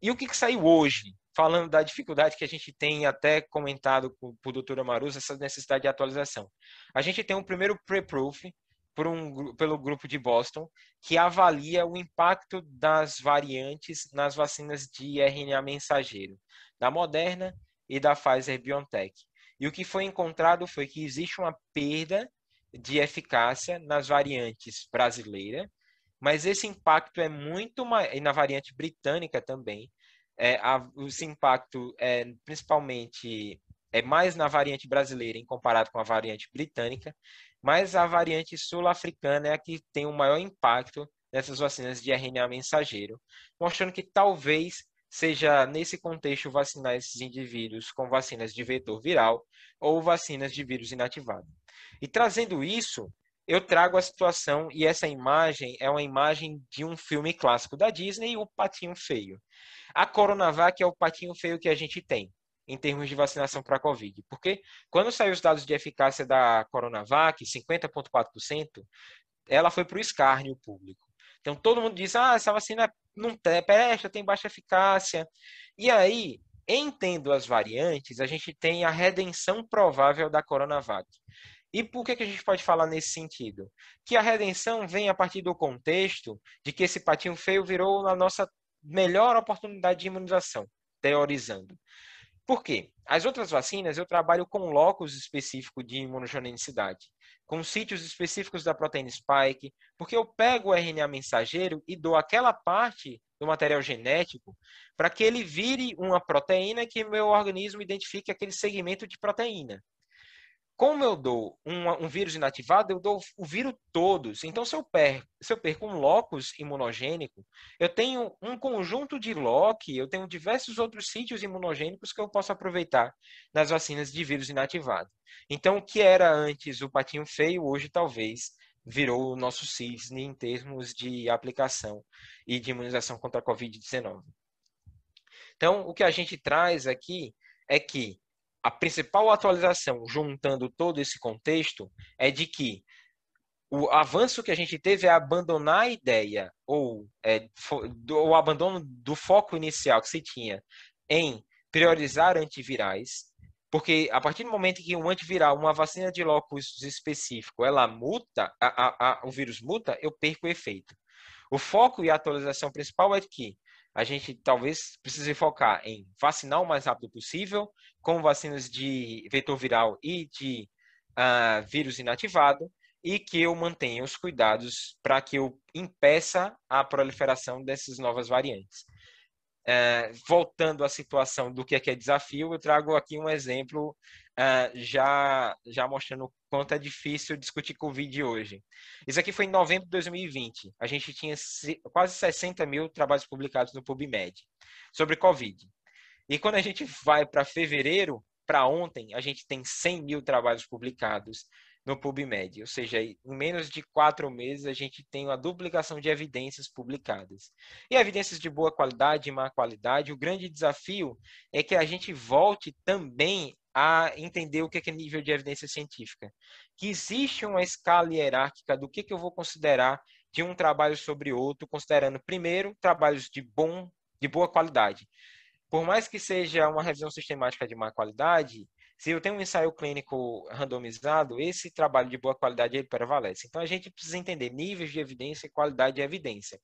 E o que, que, saiu hoje? Falando da dificuldade que a gente tem, até comentado com, por doutora Maruza, essa necessidade de atualização. A gente tem um primeiro pre-proof um, pelo grupo de Boston, que avalia o impacto das variantes nas vacinas de RNA mensageiro, da Moderna e da Pfizer-BioNTech. E o que foi encontrado foi que existe uma perda de eficácia nas variantes brasileira, mas esse impacto é muito maior, e na variante britânica também, é, a, esse impacto é principalmente é mais na variante brasileira em comparado com a variante britânica, mas a variante sul-africana é a que tem o maior impacto nessas vacinas de RNA mensageiro, mostrando que talvez seja nesse contexto vacinar esses indivíduos com vacinas de vetor viral ou vacinas de vírus inativado. E trazendo isso, eu trago a situação e essa imagem é uma imagem de um filme clássico da Disney, O Patinho Feio. A Coronavac é o patinho feio que a gente tem em termos de vacinação para a Covid. Porque quando saiu os dados de eficácia da Coronavac, 50,4%, ela foi para o escárnio público. Então todo mundo diz: ah, essa vacina não presta, tem baixa eficácia. E aí, entendo as variantes, a gente tem a redenção provável da Coronavac. E por que, que a gente pode falar nesse sentido? Que a redenção vem a partir do contexto de que esse patinho feio virou a nossa melhor oportunidade de imunização, teorizando. Por quê? As outras vacinas eu trabalho com locus específico de imunogenicidade, com sítios específicos da proteína spike, porque eu pego o RNA mensageiro e dou aquela parte do material genético para que ele vire uma proteína que meu organismo identifique aquele segmento de proteína. Como eu dou um, um, vírus inativado, eu dou o vírus todos. Então, se eu, perco, se eu perco um locus imunogênico, eu tenho um conjunto de loci, eu tenho diversos outros sítios imunogênicos que eu posso aproveitar nas vacinas de vírus inativado. Então, o que era antes o patinho feio, hoje talvez virou o nosso cisne em termos de aplicação e de imunização contra a Covid-19. Então, o que a gente traz aqui é que a principal atualização, juntando todo esse contexto, é de que o avanço que a gente teve é abandonar a ideia ou é, o abandono do foco inicial que se tinha em priorizar antivirais, porque a partir do momento que um antiviral, uma vacina de locus específico, ela muta, a, a, a, o vírus muta, eu perco o efeito. O foco e a atualização principal é que a gente talvez precise focar em vacinar o mais rápido possível, com vacinas de vetor viral e de uh, vírus inativado, e que eu mantenha os cuidados para que eu impeça a proliferação dessas novas variantes. Uh, voltando à situação do que é, que é desafio, eu trago aqui um exemplo uh, já, já mostrando quanto é difícil discutir Covid hoje. Isso aqui foi em novembro de 2020. A gente tinha quase 60 mil trabalhos publicados no PubMed sobre Covid. E quando a gente vai para fevereiro, para ontem, a gente tem 100 mil trabalhos publicados no PubMed, ou seja, em menos de quatro meses a gente tem uma duplicação de evidências publicadas. E evidências de boa qualidade e má qualidade, o grande desafio é que a gente volte também a entender o que é nível de evidência científica. Que existe uma escala hierárquica do que, que eu vou considerar de um trabalho sobre outro, considerando primeiro trabalhos de bom, de boa qualidade. Por mais que seja uma revisão sistemática de má qualidade, se eu tenho um ensaio clínico randomizado, esse trabalho de boa qualidade ele prevalece. Então a gente precisa entender níveis de evidência e qualidade de evidência.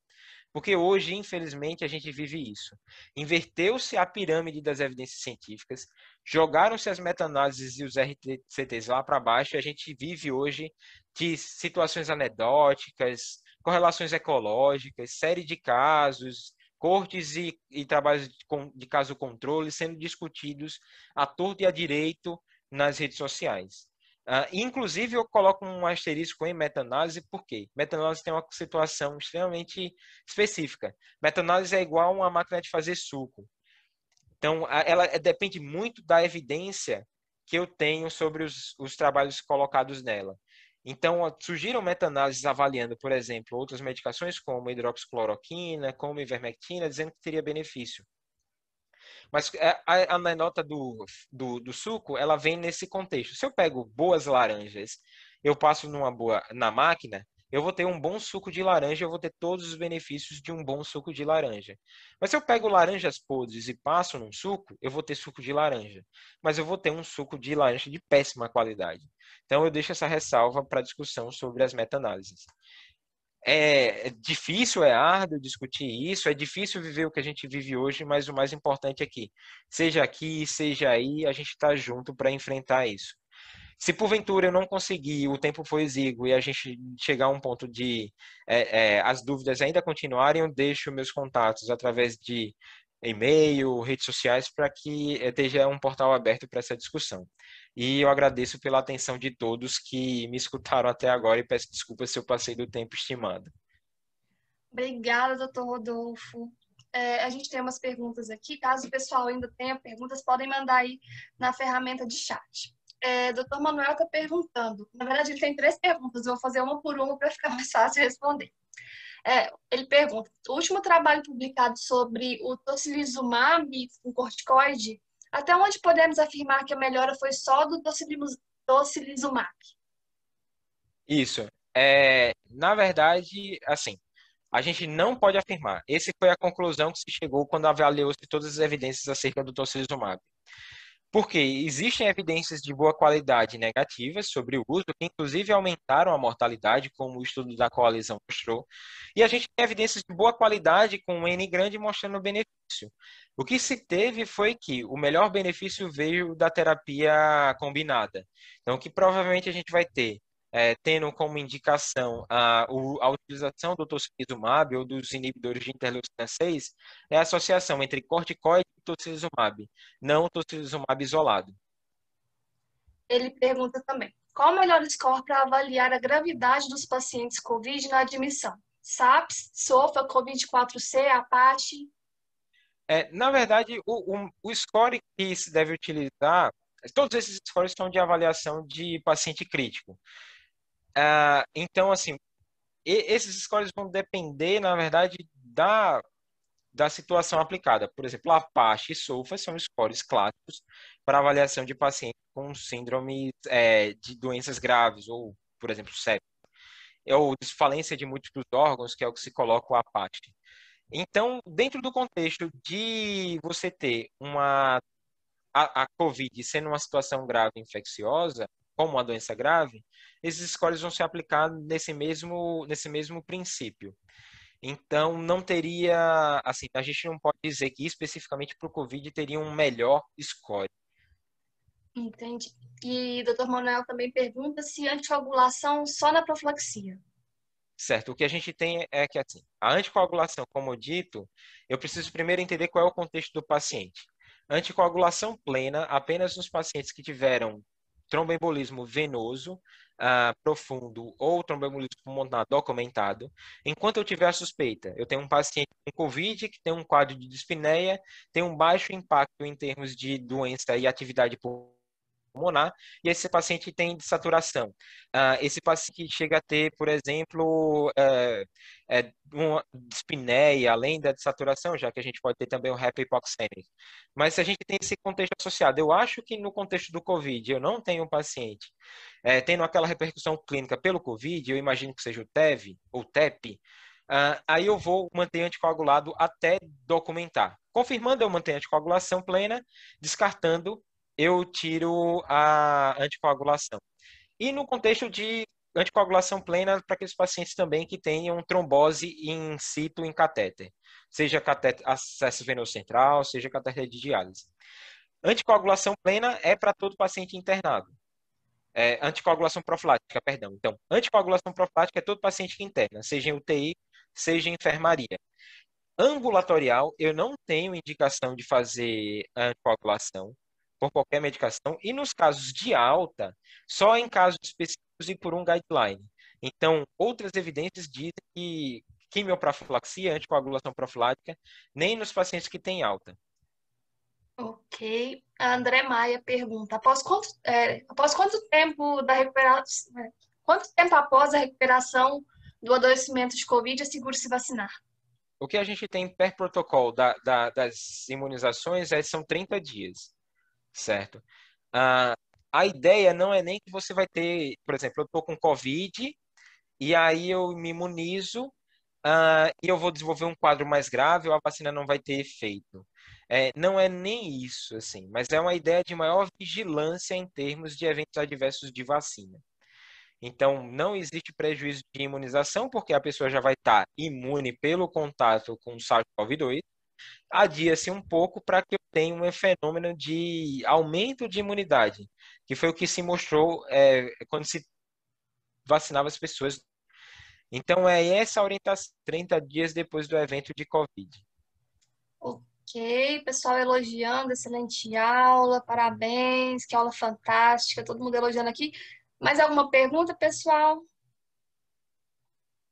Porque hoje, infelizmente, a gente vive isso. Inverteu-se a pirâmide das evidências científicas, jogaram-se as meta-análises e os RTCTs lá para baixo, e a gente vive hoje de situações anedóticas, correlações ecológicas, série de casos, cortes e, e trabalhos de, de caso controle sendo discutidos à torta e à direito nas redes sociais. Uh, inclusive, eu coloco um asterisco em meta-análise, porque meta-análise tem uma situação extremamente específica. Meta-análise é igual uma máquina de fazer suco. Então, ela depende muito da evidência que eu tenho sobre os, os trabalhos colocados nela. Então, surgiram meta-análises avaliando, por exemplo, outras medicações como hidroxicloroquina, como ivermectina, dizendo que teria benefício. Mas é, a, a nota do, do, do, suco, ela vem nesse contexto. Se eu pego boas laranjas, eu passo numa boa na máquina, eu vou ter um bom suco de laranja, eu vou ter todos os benefícios de um bom suco de laranja. Mas se eu pego laranjas podres e passo num suco, eu vou ter suco de laranja. Mas eu vou ter um suco de laranja de péssima qualidade. Então eu deixo essa ressalva para discussão sobre as meta-análises. É, é difícil, é árduo discutir isso, é difícil viver o que a gente vive hoje, mas o mais importante é que, seja aqui, seja aí, a gente está junto para enfrentar isso. Se porventura eu não conseguir, o tempo for exíguo e a gente chegar a um ponto de é, é, as dúvidas ainda continuarem, eu deixo meus contatos através de e-mail, redes sociais, para que esteja um portal aberto para essa discussão. E eu agradeço pela atenção de todos que me escutaram até agora e peço desculpas se eu passei do tempo estimado. Obrigada, doutor Rodolfo. é, a gente tem umas perguntas aqui. Caso o pessoal ainda tenha perguntas, podem mandar aí na ferramenta de chat. É, Dr. Manuel está perguntando. Na verdade, ele tem três perguntas. Eu vou fazer uma por uma para ficar mais fácil responder. É, ele pergunta: o último trabalho publicado sobre o tocilizumab com corticoide, até onde podemos afirmar que a melhora foi só do tocilizumab? Isso. É, na verdade, assim, a gente não pode afirmar. Essa foi a conclusão que se chegou quando avaliou-se todas as evidências acerca do tocilizumab. Porque existem evidências de boa qualidade negativas sobre o uso, que inclusive aumentaram a mortalidade, como o estudo da coalizão mostrou, e a gente tem evidências de boa qualidade com um N grande mostrando benefício. O que se teve foi que o melhor benefício veio da terapia combinada. Então, que provavelmente a gente vai ter é, tendo como indicação a, a utilização do tocilizumab ou dos inibidores de interleucina 6, é a associação entre corticoide e tocilizumab, não o tocilizumab isolado. Ele pergunta também, qual o melhor score para avaliar a gravidade dos pacientes COVID na admissão? SAPS, SOFA, COVID-4C, APACHE? É, na verdade, o, o, o score que se deve utilizar, todos esses scores são de avaliação de paciente crítico. Uh, então, assim, esses scores vão depender, na verdade, da, da situação aplicada. Por exemplo, Apache e SOFA são scores clássicos para avaliação de pacientes com síndrome é, de doenças graves, ou, por exemplo, sepsis, ou desfalência de múltiplos órgãos, que é o que se coloca o Apache. Então, dentro do contexto de você ter uma a, a COVID sendo uma situação grave infecciosa, como uma doença grave, esses scores vão se aplicar nesse mesmo, nesse mesmo princípio. Então, não teria, assim, a gente não pode dizer que especificamente para o COVID teria um melhor score. Entendi. E o Dr. Manuel também pergunta se anticoagulação só na profilaxia. Certo. O que a gente tem é que, assim, a anticoagulação, como dito, eu preciso primeiro entender qual é o contexto do paciente. Anticoagulação plena apenas nos pacientes que tiveram tromboembolismo venoso uh, profundo ou tromboembolismo pulmonar documentado. Enquanto eu tiver a suspeita, eu tenho um paciente com COVID que tem um quadro de dispneia, tem um baixo impacto em termos de doença e atividade pulmonar, pulmonar e esse paciente tem desaturação. Uh, esse paciente chega a ter, por exemplo, uh, é, uma dispneia, além da desaturação, já que a gente pode ter também o hipoxêmico. Mas se a gente tem esse contexto associado, eu acho que no contexto do COVID, eu não tenho um paciente é, tendo aquela repercussão clínica pelo COVID, eu imagino que seja o TEV ou TEP, Uh, aí eu vou manter anticoagulado até documentar. Confirmando, eu mantenho anticoagulação plena, descartando eu tiro a anticoagulação. E no contexto de anticoagulação plena para aqueles pacientes também que tenham trombose in situ em catéter, seja catéter acesso venoso central, seja catéter de diálise. Anticoagulação plena é para todo paciente internado. É, anticoagulação profilática, perdão. Então, anticoagulação profilática é todo paciente que interna, seja em UTI, seja em enfermaria. Ambulatorial, eu não tenho indicação de fazer anticoagulação por qualquer medicação, e nos casos de alta, só em casos específicos e por um guideline. Então, outras evidências dizem que quimioprofilaxia, anticoagulação profilática, nem nos pacientes que têm alta. Ok. A André Maia pergunta: após quanto, é, após quanto tempo da recuperação, é, quanto tempo após a recuperação do adoecimento de Covid é seguro se vacinar? O que a gente tem per protocolo da, da, das imunizações é, são 30 dias certo? Ah, a ideia não é nem que você vai ter, por exemplo, eu estou com Covid e aí eu me imunizo ah, e eu vou desenvolver um quadro mais grave ou a vacina não vai ter efeito. É, não é nem isso, assim, mas é uma ideia de maior vigilância em termos de eventos adversos de vacina. Então, não existe prejuízo de imunização, porque a pessoa já vai estar imune pelo contato com o SARS-CoV-2, adia-se um pouco para que eu tenha um fenômeno de aumento de imunidade, que foi o que se mostrou é, quando se vacinava as pessoas. Então, é essa orientação 30 dias depois do evento de Covid. Ok, pessoal elogiando, excelente aula, parabéns, que aula fantástica, todo mundo elogiando aqui. Mais alguma pergunta, pessoal?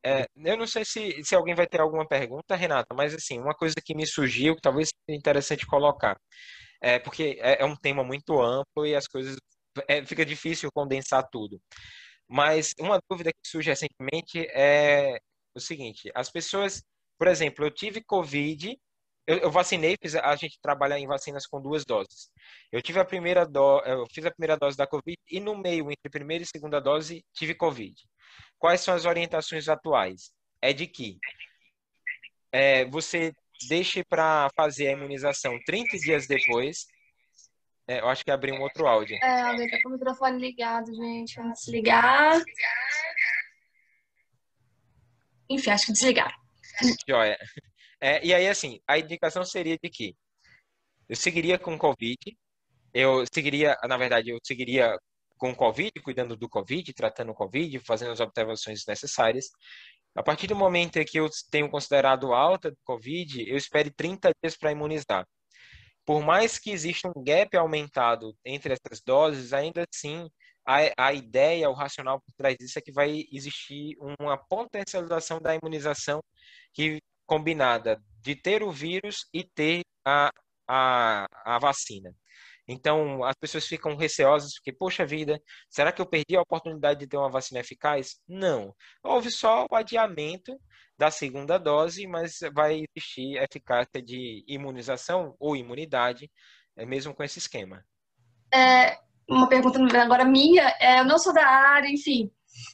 É, eu não sei se, se alguém vai ter alguma pergunta, Renata, mas assim, uma coisa que me surgiu, que talvez seja interessante colocar, é porque é, é um tema muito amplo e as coisas é, fica difícil condensar tudo. Mas uma dúvida que surge recentemente é o seguinte: as pessoas, por exemplo, eu tive Covid, eu, eu vacinei, fiz, a gente trabalha em vacinas com duas doses. Eu tive a primeira dose, eu fiz a primeira dose da Covid e no meio entre primeira e segunda dose tive Covid. Quais são as orientações atuais? É de que é, você deixe para fazer a imunização 30 dias depois. É, eu acho que abri um outro áudio. É, alguém tá com o microfone ligado, gente. Vamos desligar. Enfim, acho que desligaram. Joia. É, e aí, assim, a indicação seria de que eu seguiria com Covid, eu seguiria, na verdade, eu seguiria com Covid, cuidando do Covid, tratando o Covid, fazendo as observações necessárias. A partir do momento em que eu tenho considerado alta do Covid, eu espere 30 dias para imunizar. Por mais que exista um gap aumentado entre essas doses, ainda assim, a, a ideia, o racional por trás disso é que vai existir uma potencialização da imunização que combinada de ter o vírus e ter a, a, a vacina. Então, as pessoas ficam receosas porque, poxa vida, será que eu perdi a oportunidade de ter uma vacina eficaz? Não. Houve só o adiamento da segunda dose, mas vai existir eficácia de imunização ou imunidade, é mesmo com esse esquema. É, uma pergunta agora minha, é, eu não sou da área, enfim,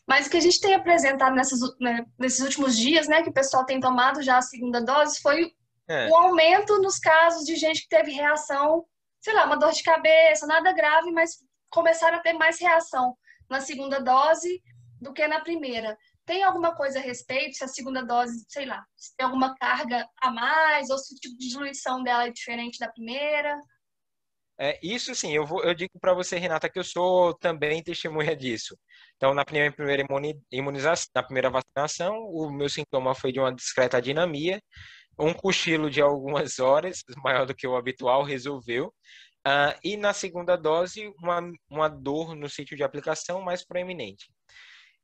mas o que a gente tem apresentado nessas, né, nesses últimos dias, né, que o pessoal tem tomado já a segunda dose, foi é. o aumento nos casos de gente que teve reação sei lá, uma dor de cabeça, nada grave, mas começaram a ter mais reação na segunda dose do que na primeira. Tem alguma coisa a respeito se a segunda dose, sei lá, se tem alguma carga a mais ou se o tipo de diluição dela é diferente da primeira? É, isso sim, eu, vou, eu digo para você, Renata, que eu sou também testemunha disso. Então, na primeira, imunização, na primeira vacinação, o meu sintoma foi de uma discreta dinamia, um cochilo de algumas horas, maior do que o habitual, resolveu. Uh, e na segunda dose, uma, uma dor no sítio de aplicação mais proeminente.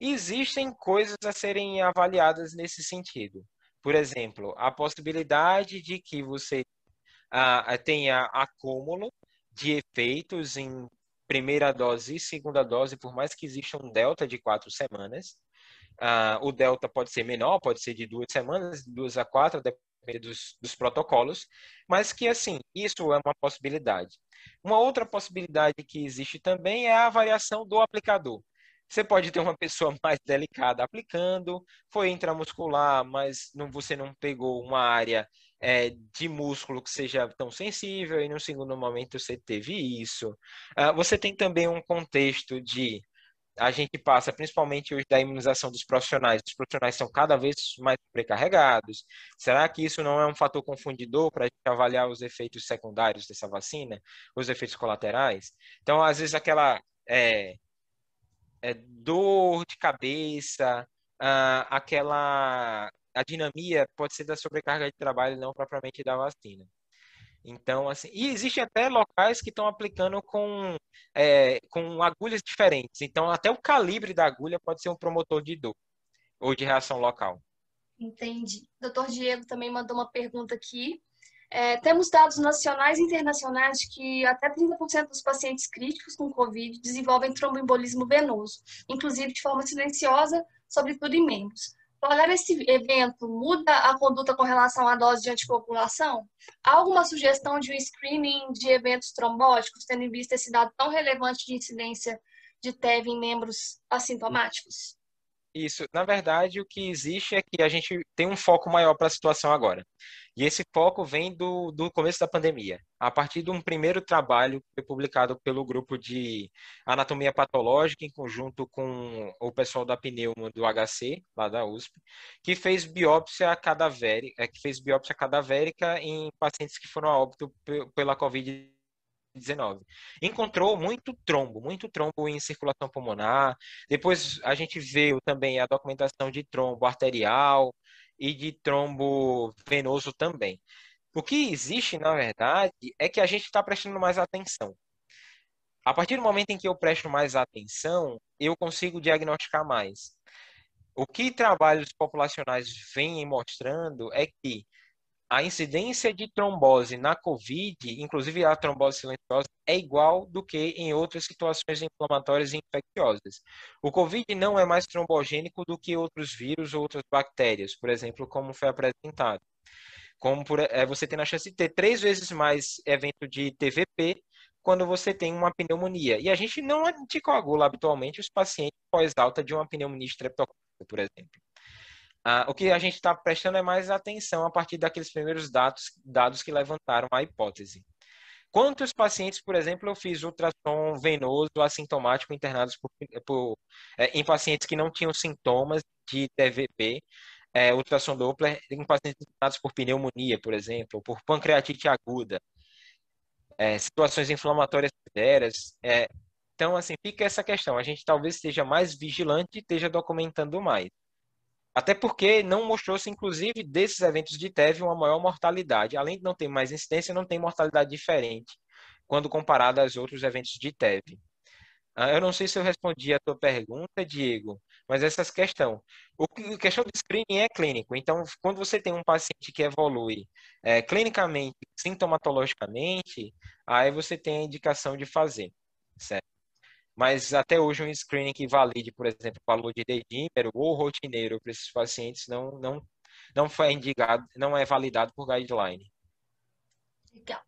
Existem coisas a serem avaliadas nesse sentido. Por exemplo, a possibilidade de que você uh, tenha acúmulo de efeitos em primeira dose e segunda dose, por mais que exista um delta de quatro semanas. Uh, o delta pode ser menor, pode ser de duas semanas, de duas a quatro, dos, dos protocolos, mas que, assim, isso é uma possibilidade. Uma outra possibilidade que existe também é a variação do aplicador. Você pode ter uma pessoa mais delicada aplicando, foi intramuscular, mas não, você não pegou uma área é, de músculo que seja tão sensível, e no segundo momento você teve isso. Uh, você tem também um contexto de a gente passa, principalmente hoje, da imunização dos profissionais. Os profissionais são cada vez mais precarregados. Será que isso não é um fator confundidor para avaliar os efeitos secundários dessa vacina, os efeitos colaterais? Então, às vezes, aquela é, é, dor de cabeça, ah, aquela a dinamia pode ser da sobrecarga de trabalho, não propriamente da vacina. Então, assim, e existem até locais que estão aplicando com, é, com agulhas diferentes. Então, até o calibre da agulha pode ser um promotor de dor ou de reação local. Entendi. Doutor Diego também mandou uma pergunta aqui. É, temos dados nacionais e internacionais de que até 30% dos pacientes críticos com Covid desenvolvem tromboembolismo venoso, inclusive de forma silenciosa, sobretudo em membros olhar esse evento muda a conduta com relação à dose de anticoagulação? Há alguma sugestão de um screening de eventos trombóticos, tendo em vista esse dado tão relevante de incidência de TEV em membros assintomáticos? Isso. Na verdade, o que existe é que a gente tem um foco maior para a situação agora. E esse foco vem do, do começo da pandemia. A partir de um primeiro trabalho que foi publicado pelo grupo de anatomia patológica, em conjunto com o pessoal da pneuma do HC, lá da USP, que fez biópsia cadavérica, é, que fez biópsia cadavérica em pacientes que foram a óbito pela Covid 19. Encontrou muito trombo, muito trombo em circulação pulmonar. Depois a gente viu também a documentação de trombo arterial e de trombo venoso também. O que existe, na verdade, é que a gente está prestando mais atenção. A partir do momento em que eu presto mais atenção, eu consigo diagnosticar mais. O que trabalhos populacionais vêm mostrando é que a incidência de trombose na COVID, inclusive a trombose silenciosa, é igual do que em outras situações inflamatórias e infecciosas. O COVID não é mais trombogênico do que outros vírus ou outras bactérias, por exemplo, como foi apresentado. Como por, é, você tem a chance de ter três vezes mais evento de TVP quando você tem uma pneumonia. E a gente não anticoagula habitualmente os pacientes pós-alta de uma pneumonia estreptocócica, por exemplo. Ah, o que a gente está prestando é mais atenção a partir daqueles primeiros dados, dados que levantaram a hipótese. Quantos pacientes, por exemplo, eu fiz ultrassom venoso assintomático internados por, por, é, em pacientes que não tinham sintomas de TVP, é, ultrassom Doppler em pacientes internados por pneumonia, por exemplo, por pancreatite aguda, é, situações inflamatórias severas. É, então, assim, fica essa questão. A gente talvez esteja mais vigilante e esteja documentando mais. Até porque não mostrou-se, inclusive, desses eventos de TEV uma maior mortalidade. Além de não ter mais incidência, não tem mortalidade diferente quando comparado aos outros eventos de TEV. Ah, eu não sei se eu respondi a tua pergunta, Diego, mas essa questão. O questão do screening é clínico. Então, quando você tem um paciente que evolui é, clinicamente, sintomatologicamente, aí você tem a indicação de fazer, certo? Mas até hoje um screening que valide, por exemplo, o valor de dedímero ou rotineiro para esses pacientes não, não, não foi indicado, não é validado por guideline. Legal.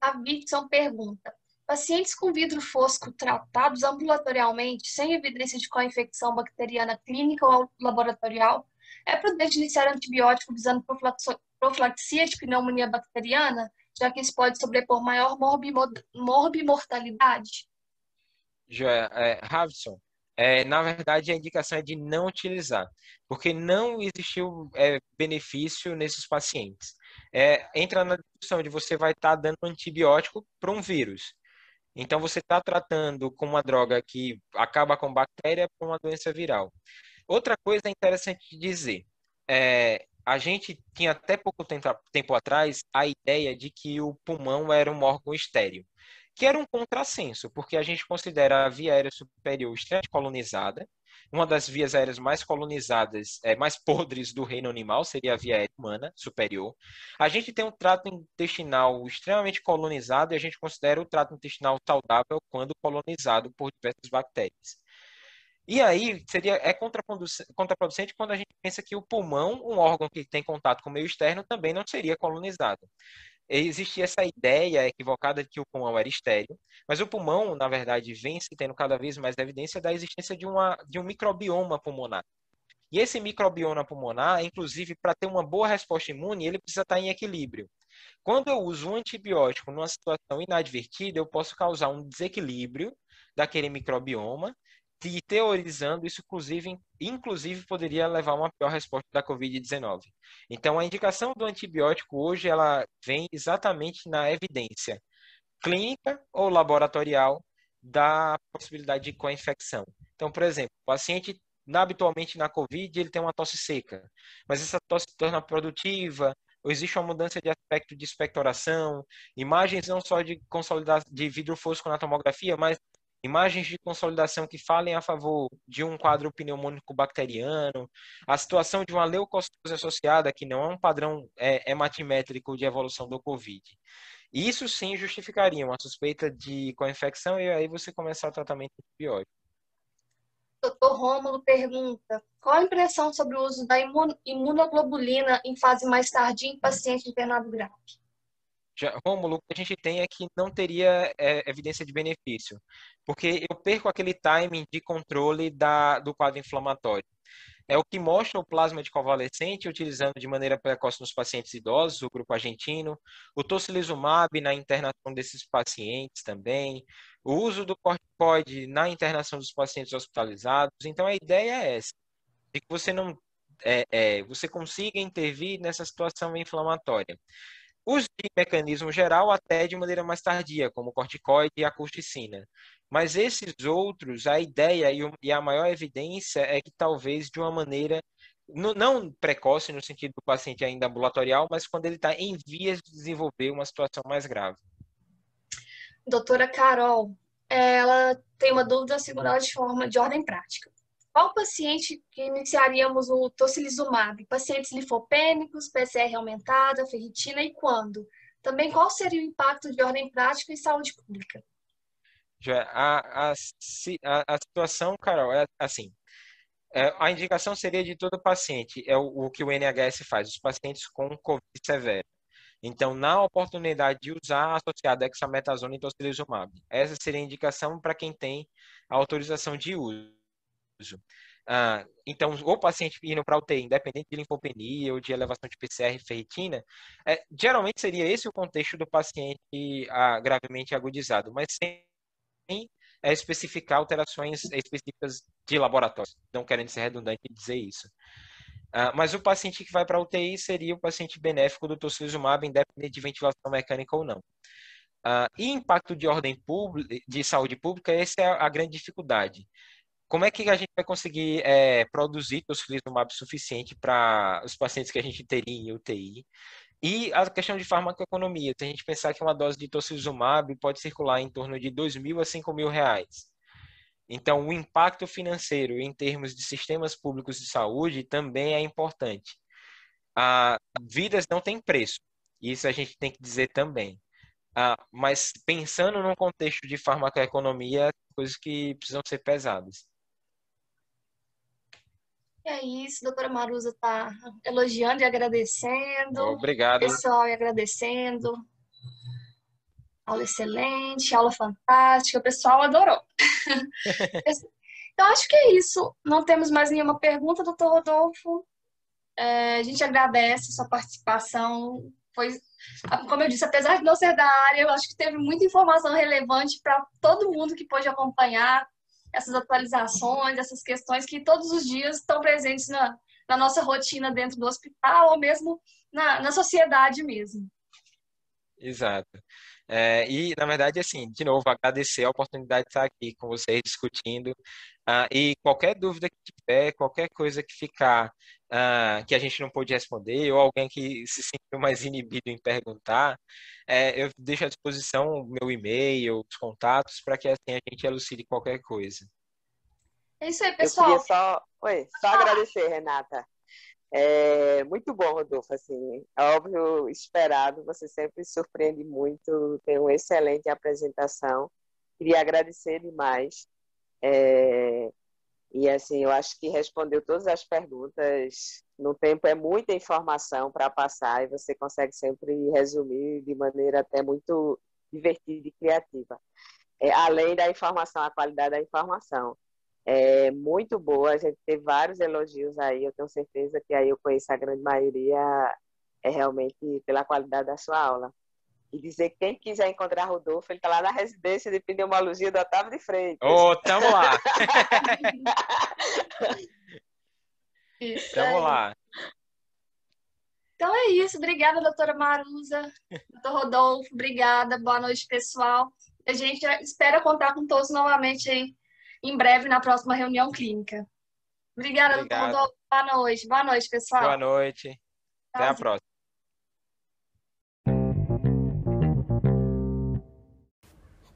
A Vitson pergunta: pacientes com vidro fosco tratados ambulatorialmente, sem evidência de co-infecção bacteriana clínica ou laboratorial, é prudente iniciar antibiótico visando profilaxia de pneumonia bacteriana, já que isso pode sobrepor maior morbimortalidade? É, Havson, é, na verdade a indicação é de não utilizar, porque não existiu é, benefício nesses pacientes. É, entra na discussão de você vai estar tá dando antibiótico para um vírus. Então você está tratando com uma droga que acaba com bactéria para uma doença viral. Outra coisa interessante de dizer, é, a gente tinha até pouco tempo, tempo atrás a ideia de que o pulmão era um órgão estéreo que era um contrassenso, porque a gente considera a via aérea superior extremamente colonizada, uma das vias aéreas mais colonizadas, é, mais podres do reino animal seria a via aérea humana superior. A gente tem um trato intestinal extremamente colonizado e a gente considera o trato intestinal saudável quando colonizado por diversas bactérias. E aí seria é contraproducente quando a gente pensa que o pulmão, um órgão que tem contato com o meio externo, também não seria colonizado existia essa ideia equivocada de que o pulmão era estéreo, mas o pulmão, na verdade, vem se tendo cada vez mais evidência da existência de, uma, de um microbioma pulmonar. E esse microbioma pulmonar, inclusive, para ter uma boa resposta imune, ele precisa estar em equilíbrio. Quando eu uso um antibiótico numa situação inadvertida, eu posso causar um desequilíbrio daquele microbioma e teorizando isso, inclusive, inclusive poderia levar a uma pior resposta da Covid-19. Então, a indicação do antibiótico hoje ela vem exatamente na evidência clínica ou laboratorial da possibilidade de co-infecção. Então, por exemplo, o paciente habitualmente na COVID ele tem uma tosse seca, mas essa tosse se torna produtiva, ou existe uma mudança de aspecto de expectoração, imagens não só de consolidação de vidro fosco na tomografia, mas imagens de consolidação que falem a favor de um quadro pneumônico bacteriano, a situação de uma leucocitose associada, que não é um padrão é, hematimétrico de evolução do COVID. Isso sim justificaria uma suspeita de co-infecção e aí você começar o tratamento antibiótico. Doutor Rômulo pergunta: qual a impressão sobre o uso da imunoglobulina em fase mais tardia em paciente internado grave? Já, Rômulo, o que a gente tem é que não teria é, evidência de benefício, porque eu perco aquele timing de controle da, do quadro inflamatório. É o que mostra o plasma de convalescente utilizando de maneira precoce nos pacientes idosos, o grupo argentino, o tocilizumab na internação desses pacientes também, o uso do corticoide na internação dos pacientes hospitalizados. Então a ideia é essa, de que você não é, é, você consiga intervir nessa situação inflamatória. Os de mecanismo geral até de maneira mais tardia, como corticoide e a corticina. Mas esses outros, a ideia e a maior evidência é que talvez de uma maneira não precoce no sentido do paciente ainda ambulatorial, mas quando ele está em vias de desenvolver uma situação mais grave. Doutora Carol, ela tem uma dúvida segurada de forma de ordem prática. Qual paciente que iniciaríamos o tocilizumab? Pacientes linfopênicos, PCR aumentada, ferritina e quando? Também qual seria o impacto de ordem prática e saúde pública? A, a, a, situação, Carol, é assim. É, a indicação seria de todo paciente, é o, o que o NHS faz, os pacientes com Covid severo. Então, na oportunidade de usar associado dexametasona e tocilizumab. Essa seria a indicação para quem tem autorização de uso. Ah, então, o paciente indo para UTI, independente de linfopenia ou de elevação de PCR e ferritina, é, geralmente seria esse o contexto do paciente ah, gravemente agudizado, mas sem é, especificar alterações específicas de laboratório, não querendo ser redundante dizer isso. Uh, mas o paciente que vai para UTI seria o paciente benéfico do tocilizumab, independente de ventilação mecânica ou não. Uh, e impacto de ordem pública, de saúde pública, essa é a grande dificuldade. Como é que a gente vai conseguir é, produzir tocilizumab suficiente para os pacientes que a gente teria em UTI? E a questão de farmacoeconomia, se a gente pensar que uma dose de tocilizumab pode circular em torno de 2 mil a 5 mil reais. Então, o impacto financeiro em termos de sistemas públicos de saúde também é importante. Vidas não têm preço, isso a gente tem que dizer também. Ah, mas pensando num contexto de farmacoeconomia, coisas que precisam ser pesadas. É isso, a doutora Marusa está elogiando e agradecendo. Obrigado. Pessoal e agradecendo aula excelente, aula fantástica, o pessoal adorou. então, acho que é isso. Não temos mais nenhuma pergunta, doutor Rodolfo. É, a gente agradece sua participação. Foi, como eu disse, apesar de não ser da área, eu acho que teve muita informação relevante para todo mundo que pôde acompanhar essas atualizações, essas questões que todos os dias estão presentes na, na nossa rotina dentro do hospital ou mesmo na, na sociedade mesmo. Exato. É, e, na verdade, assim, de novo, agradecer a oportunidade de estar aqui com vocês discutindo. Uh, e qualquer dúvida que tiver, qualquer coisa que ficar uh, que a gente não pôde responder, ou alguém que se sentiu mais inibido em perguntar, é, eu deixo à disposição o meu e-mail, os contatos, para que assim a gente elucide qualquer coisa. É isso aí, pessoal. Eu queria só, Oi, só agradecer, Renata. É muito bom, Rodolfo. Assim, é óbvio, esperado. Você sempre surpreende muito. Tem uma excelente apresentação. Queria agradecer demais. É, e assim, eu acho que respondeu todas as perguntas. No tempo é muita informação para passar e você consegue sempre resumir de maneira até muito divertida e criativa. É, além da informação, a qualidade da informação é muito boa. A gente teve vários elogios aí. Eu tenho certeza que aí eu conheço a grande maioria é realmente pela qualidade da sua aula. E dizer que quem quiser encontrar Rodolfo, ele está lá na residência de pneumologia do Otávio de Freitas. Ô, oh, tamo lá! tamo lá. Então é isso. Obrigada, doutora Marusa, doutor Rodolfo. Obrigada. Boa noite, pessoal. A gente espera contar com todos novamente aí em breve na próxima reunião clínica. Obrigada, Obrigado. doutor. Boa noite. Boa noite, pessoal. Boa noite. Até a próxima.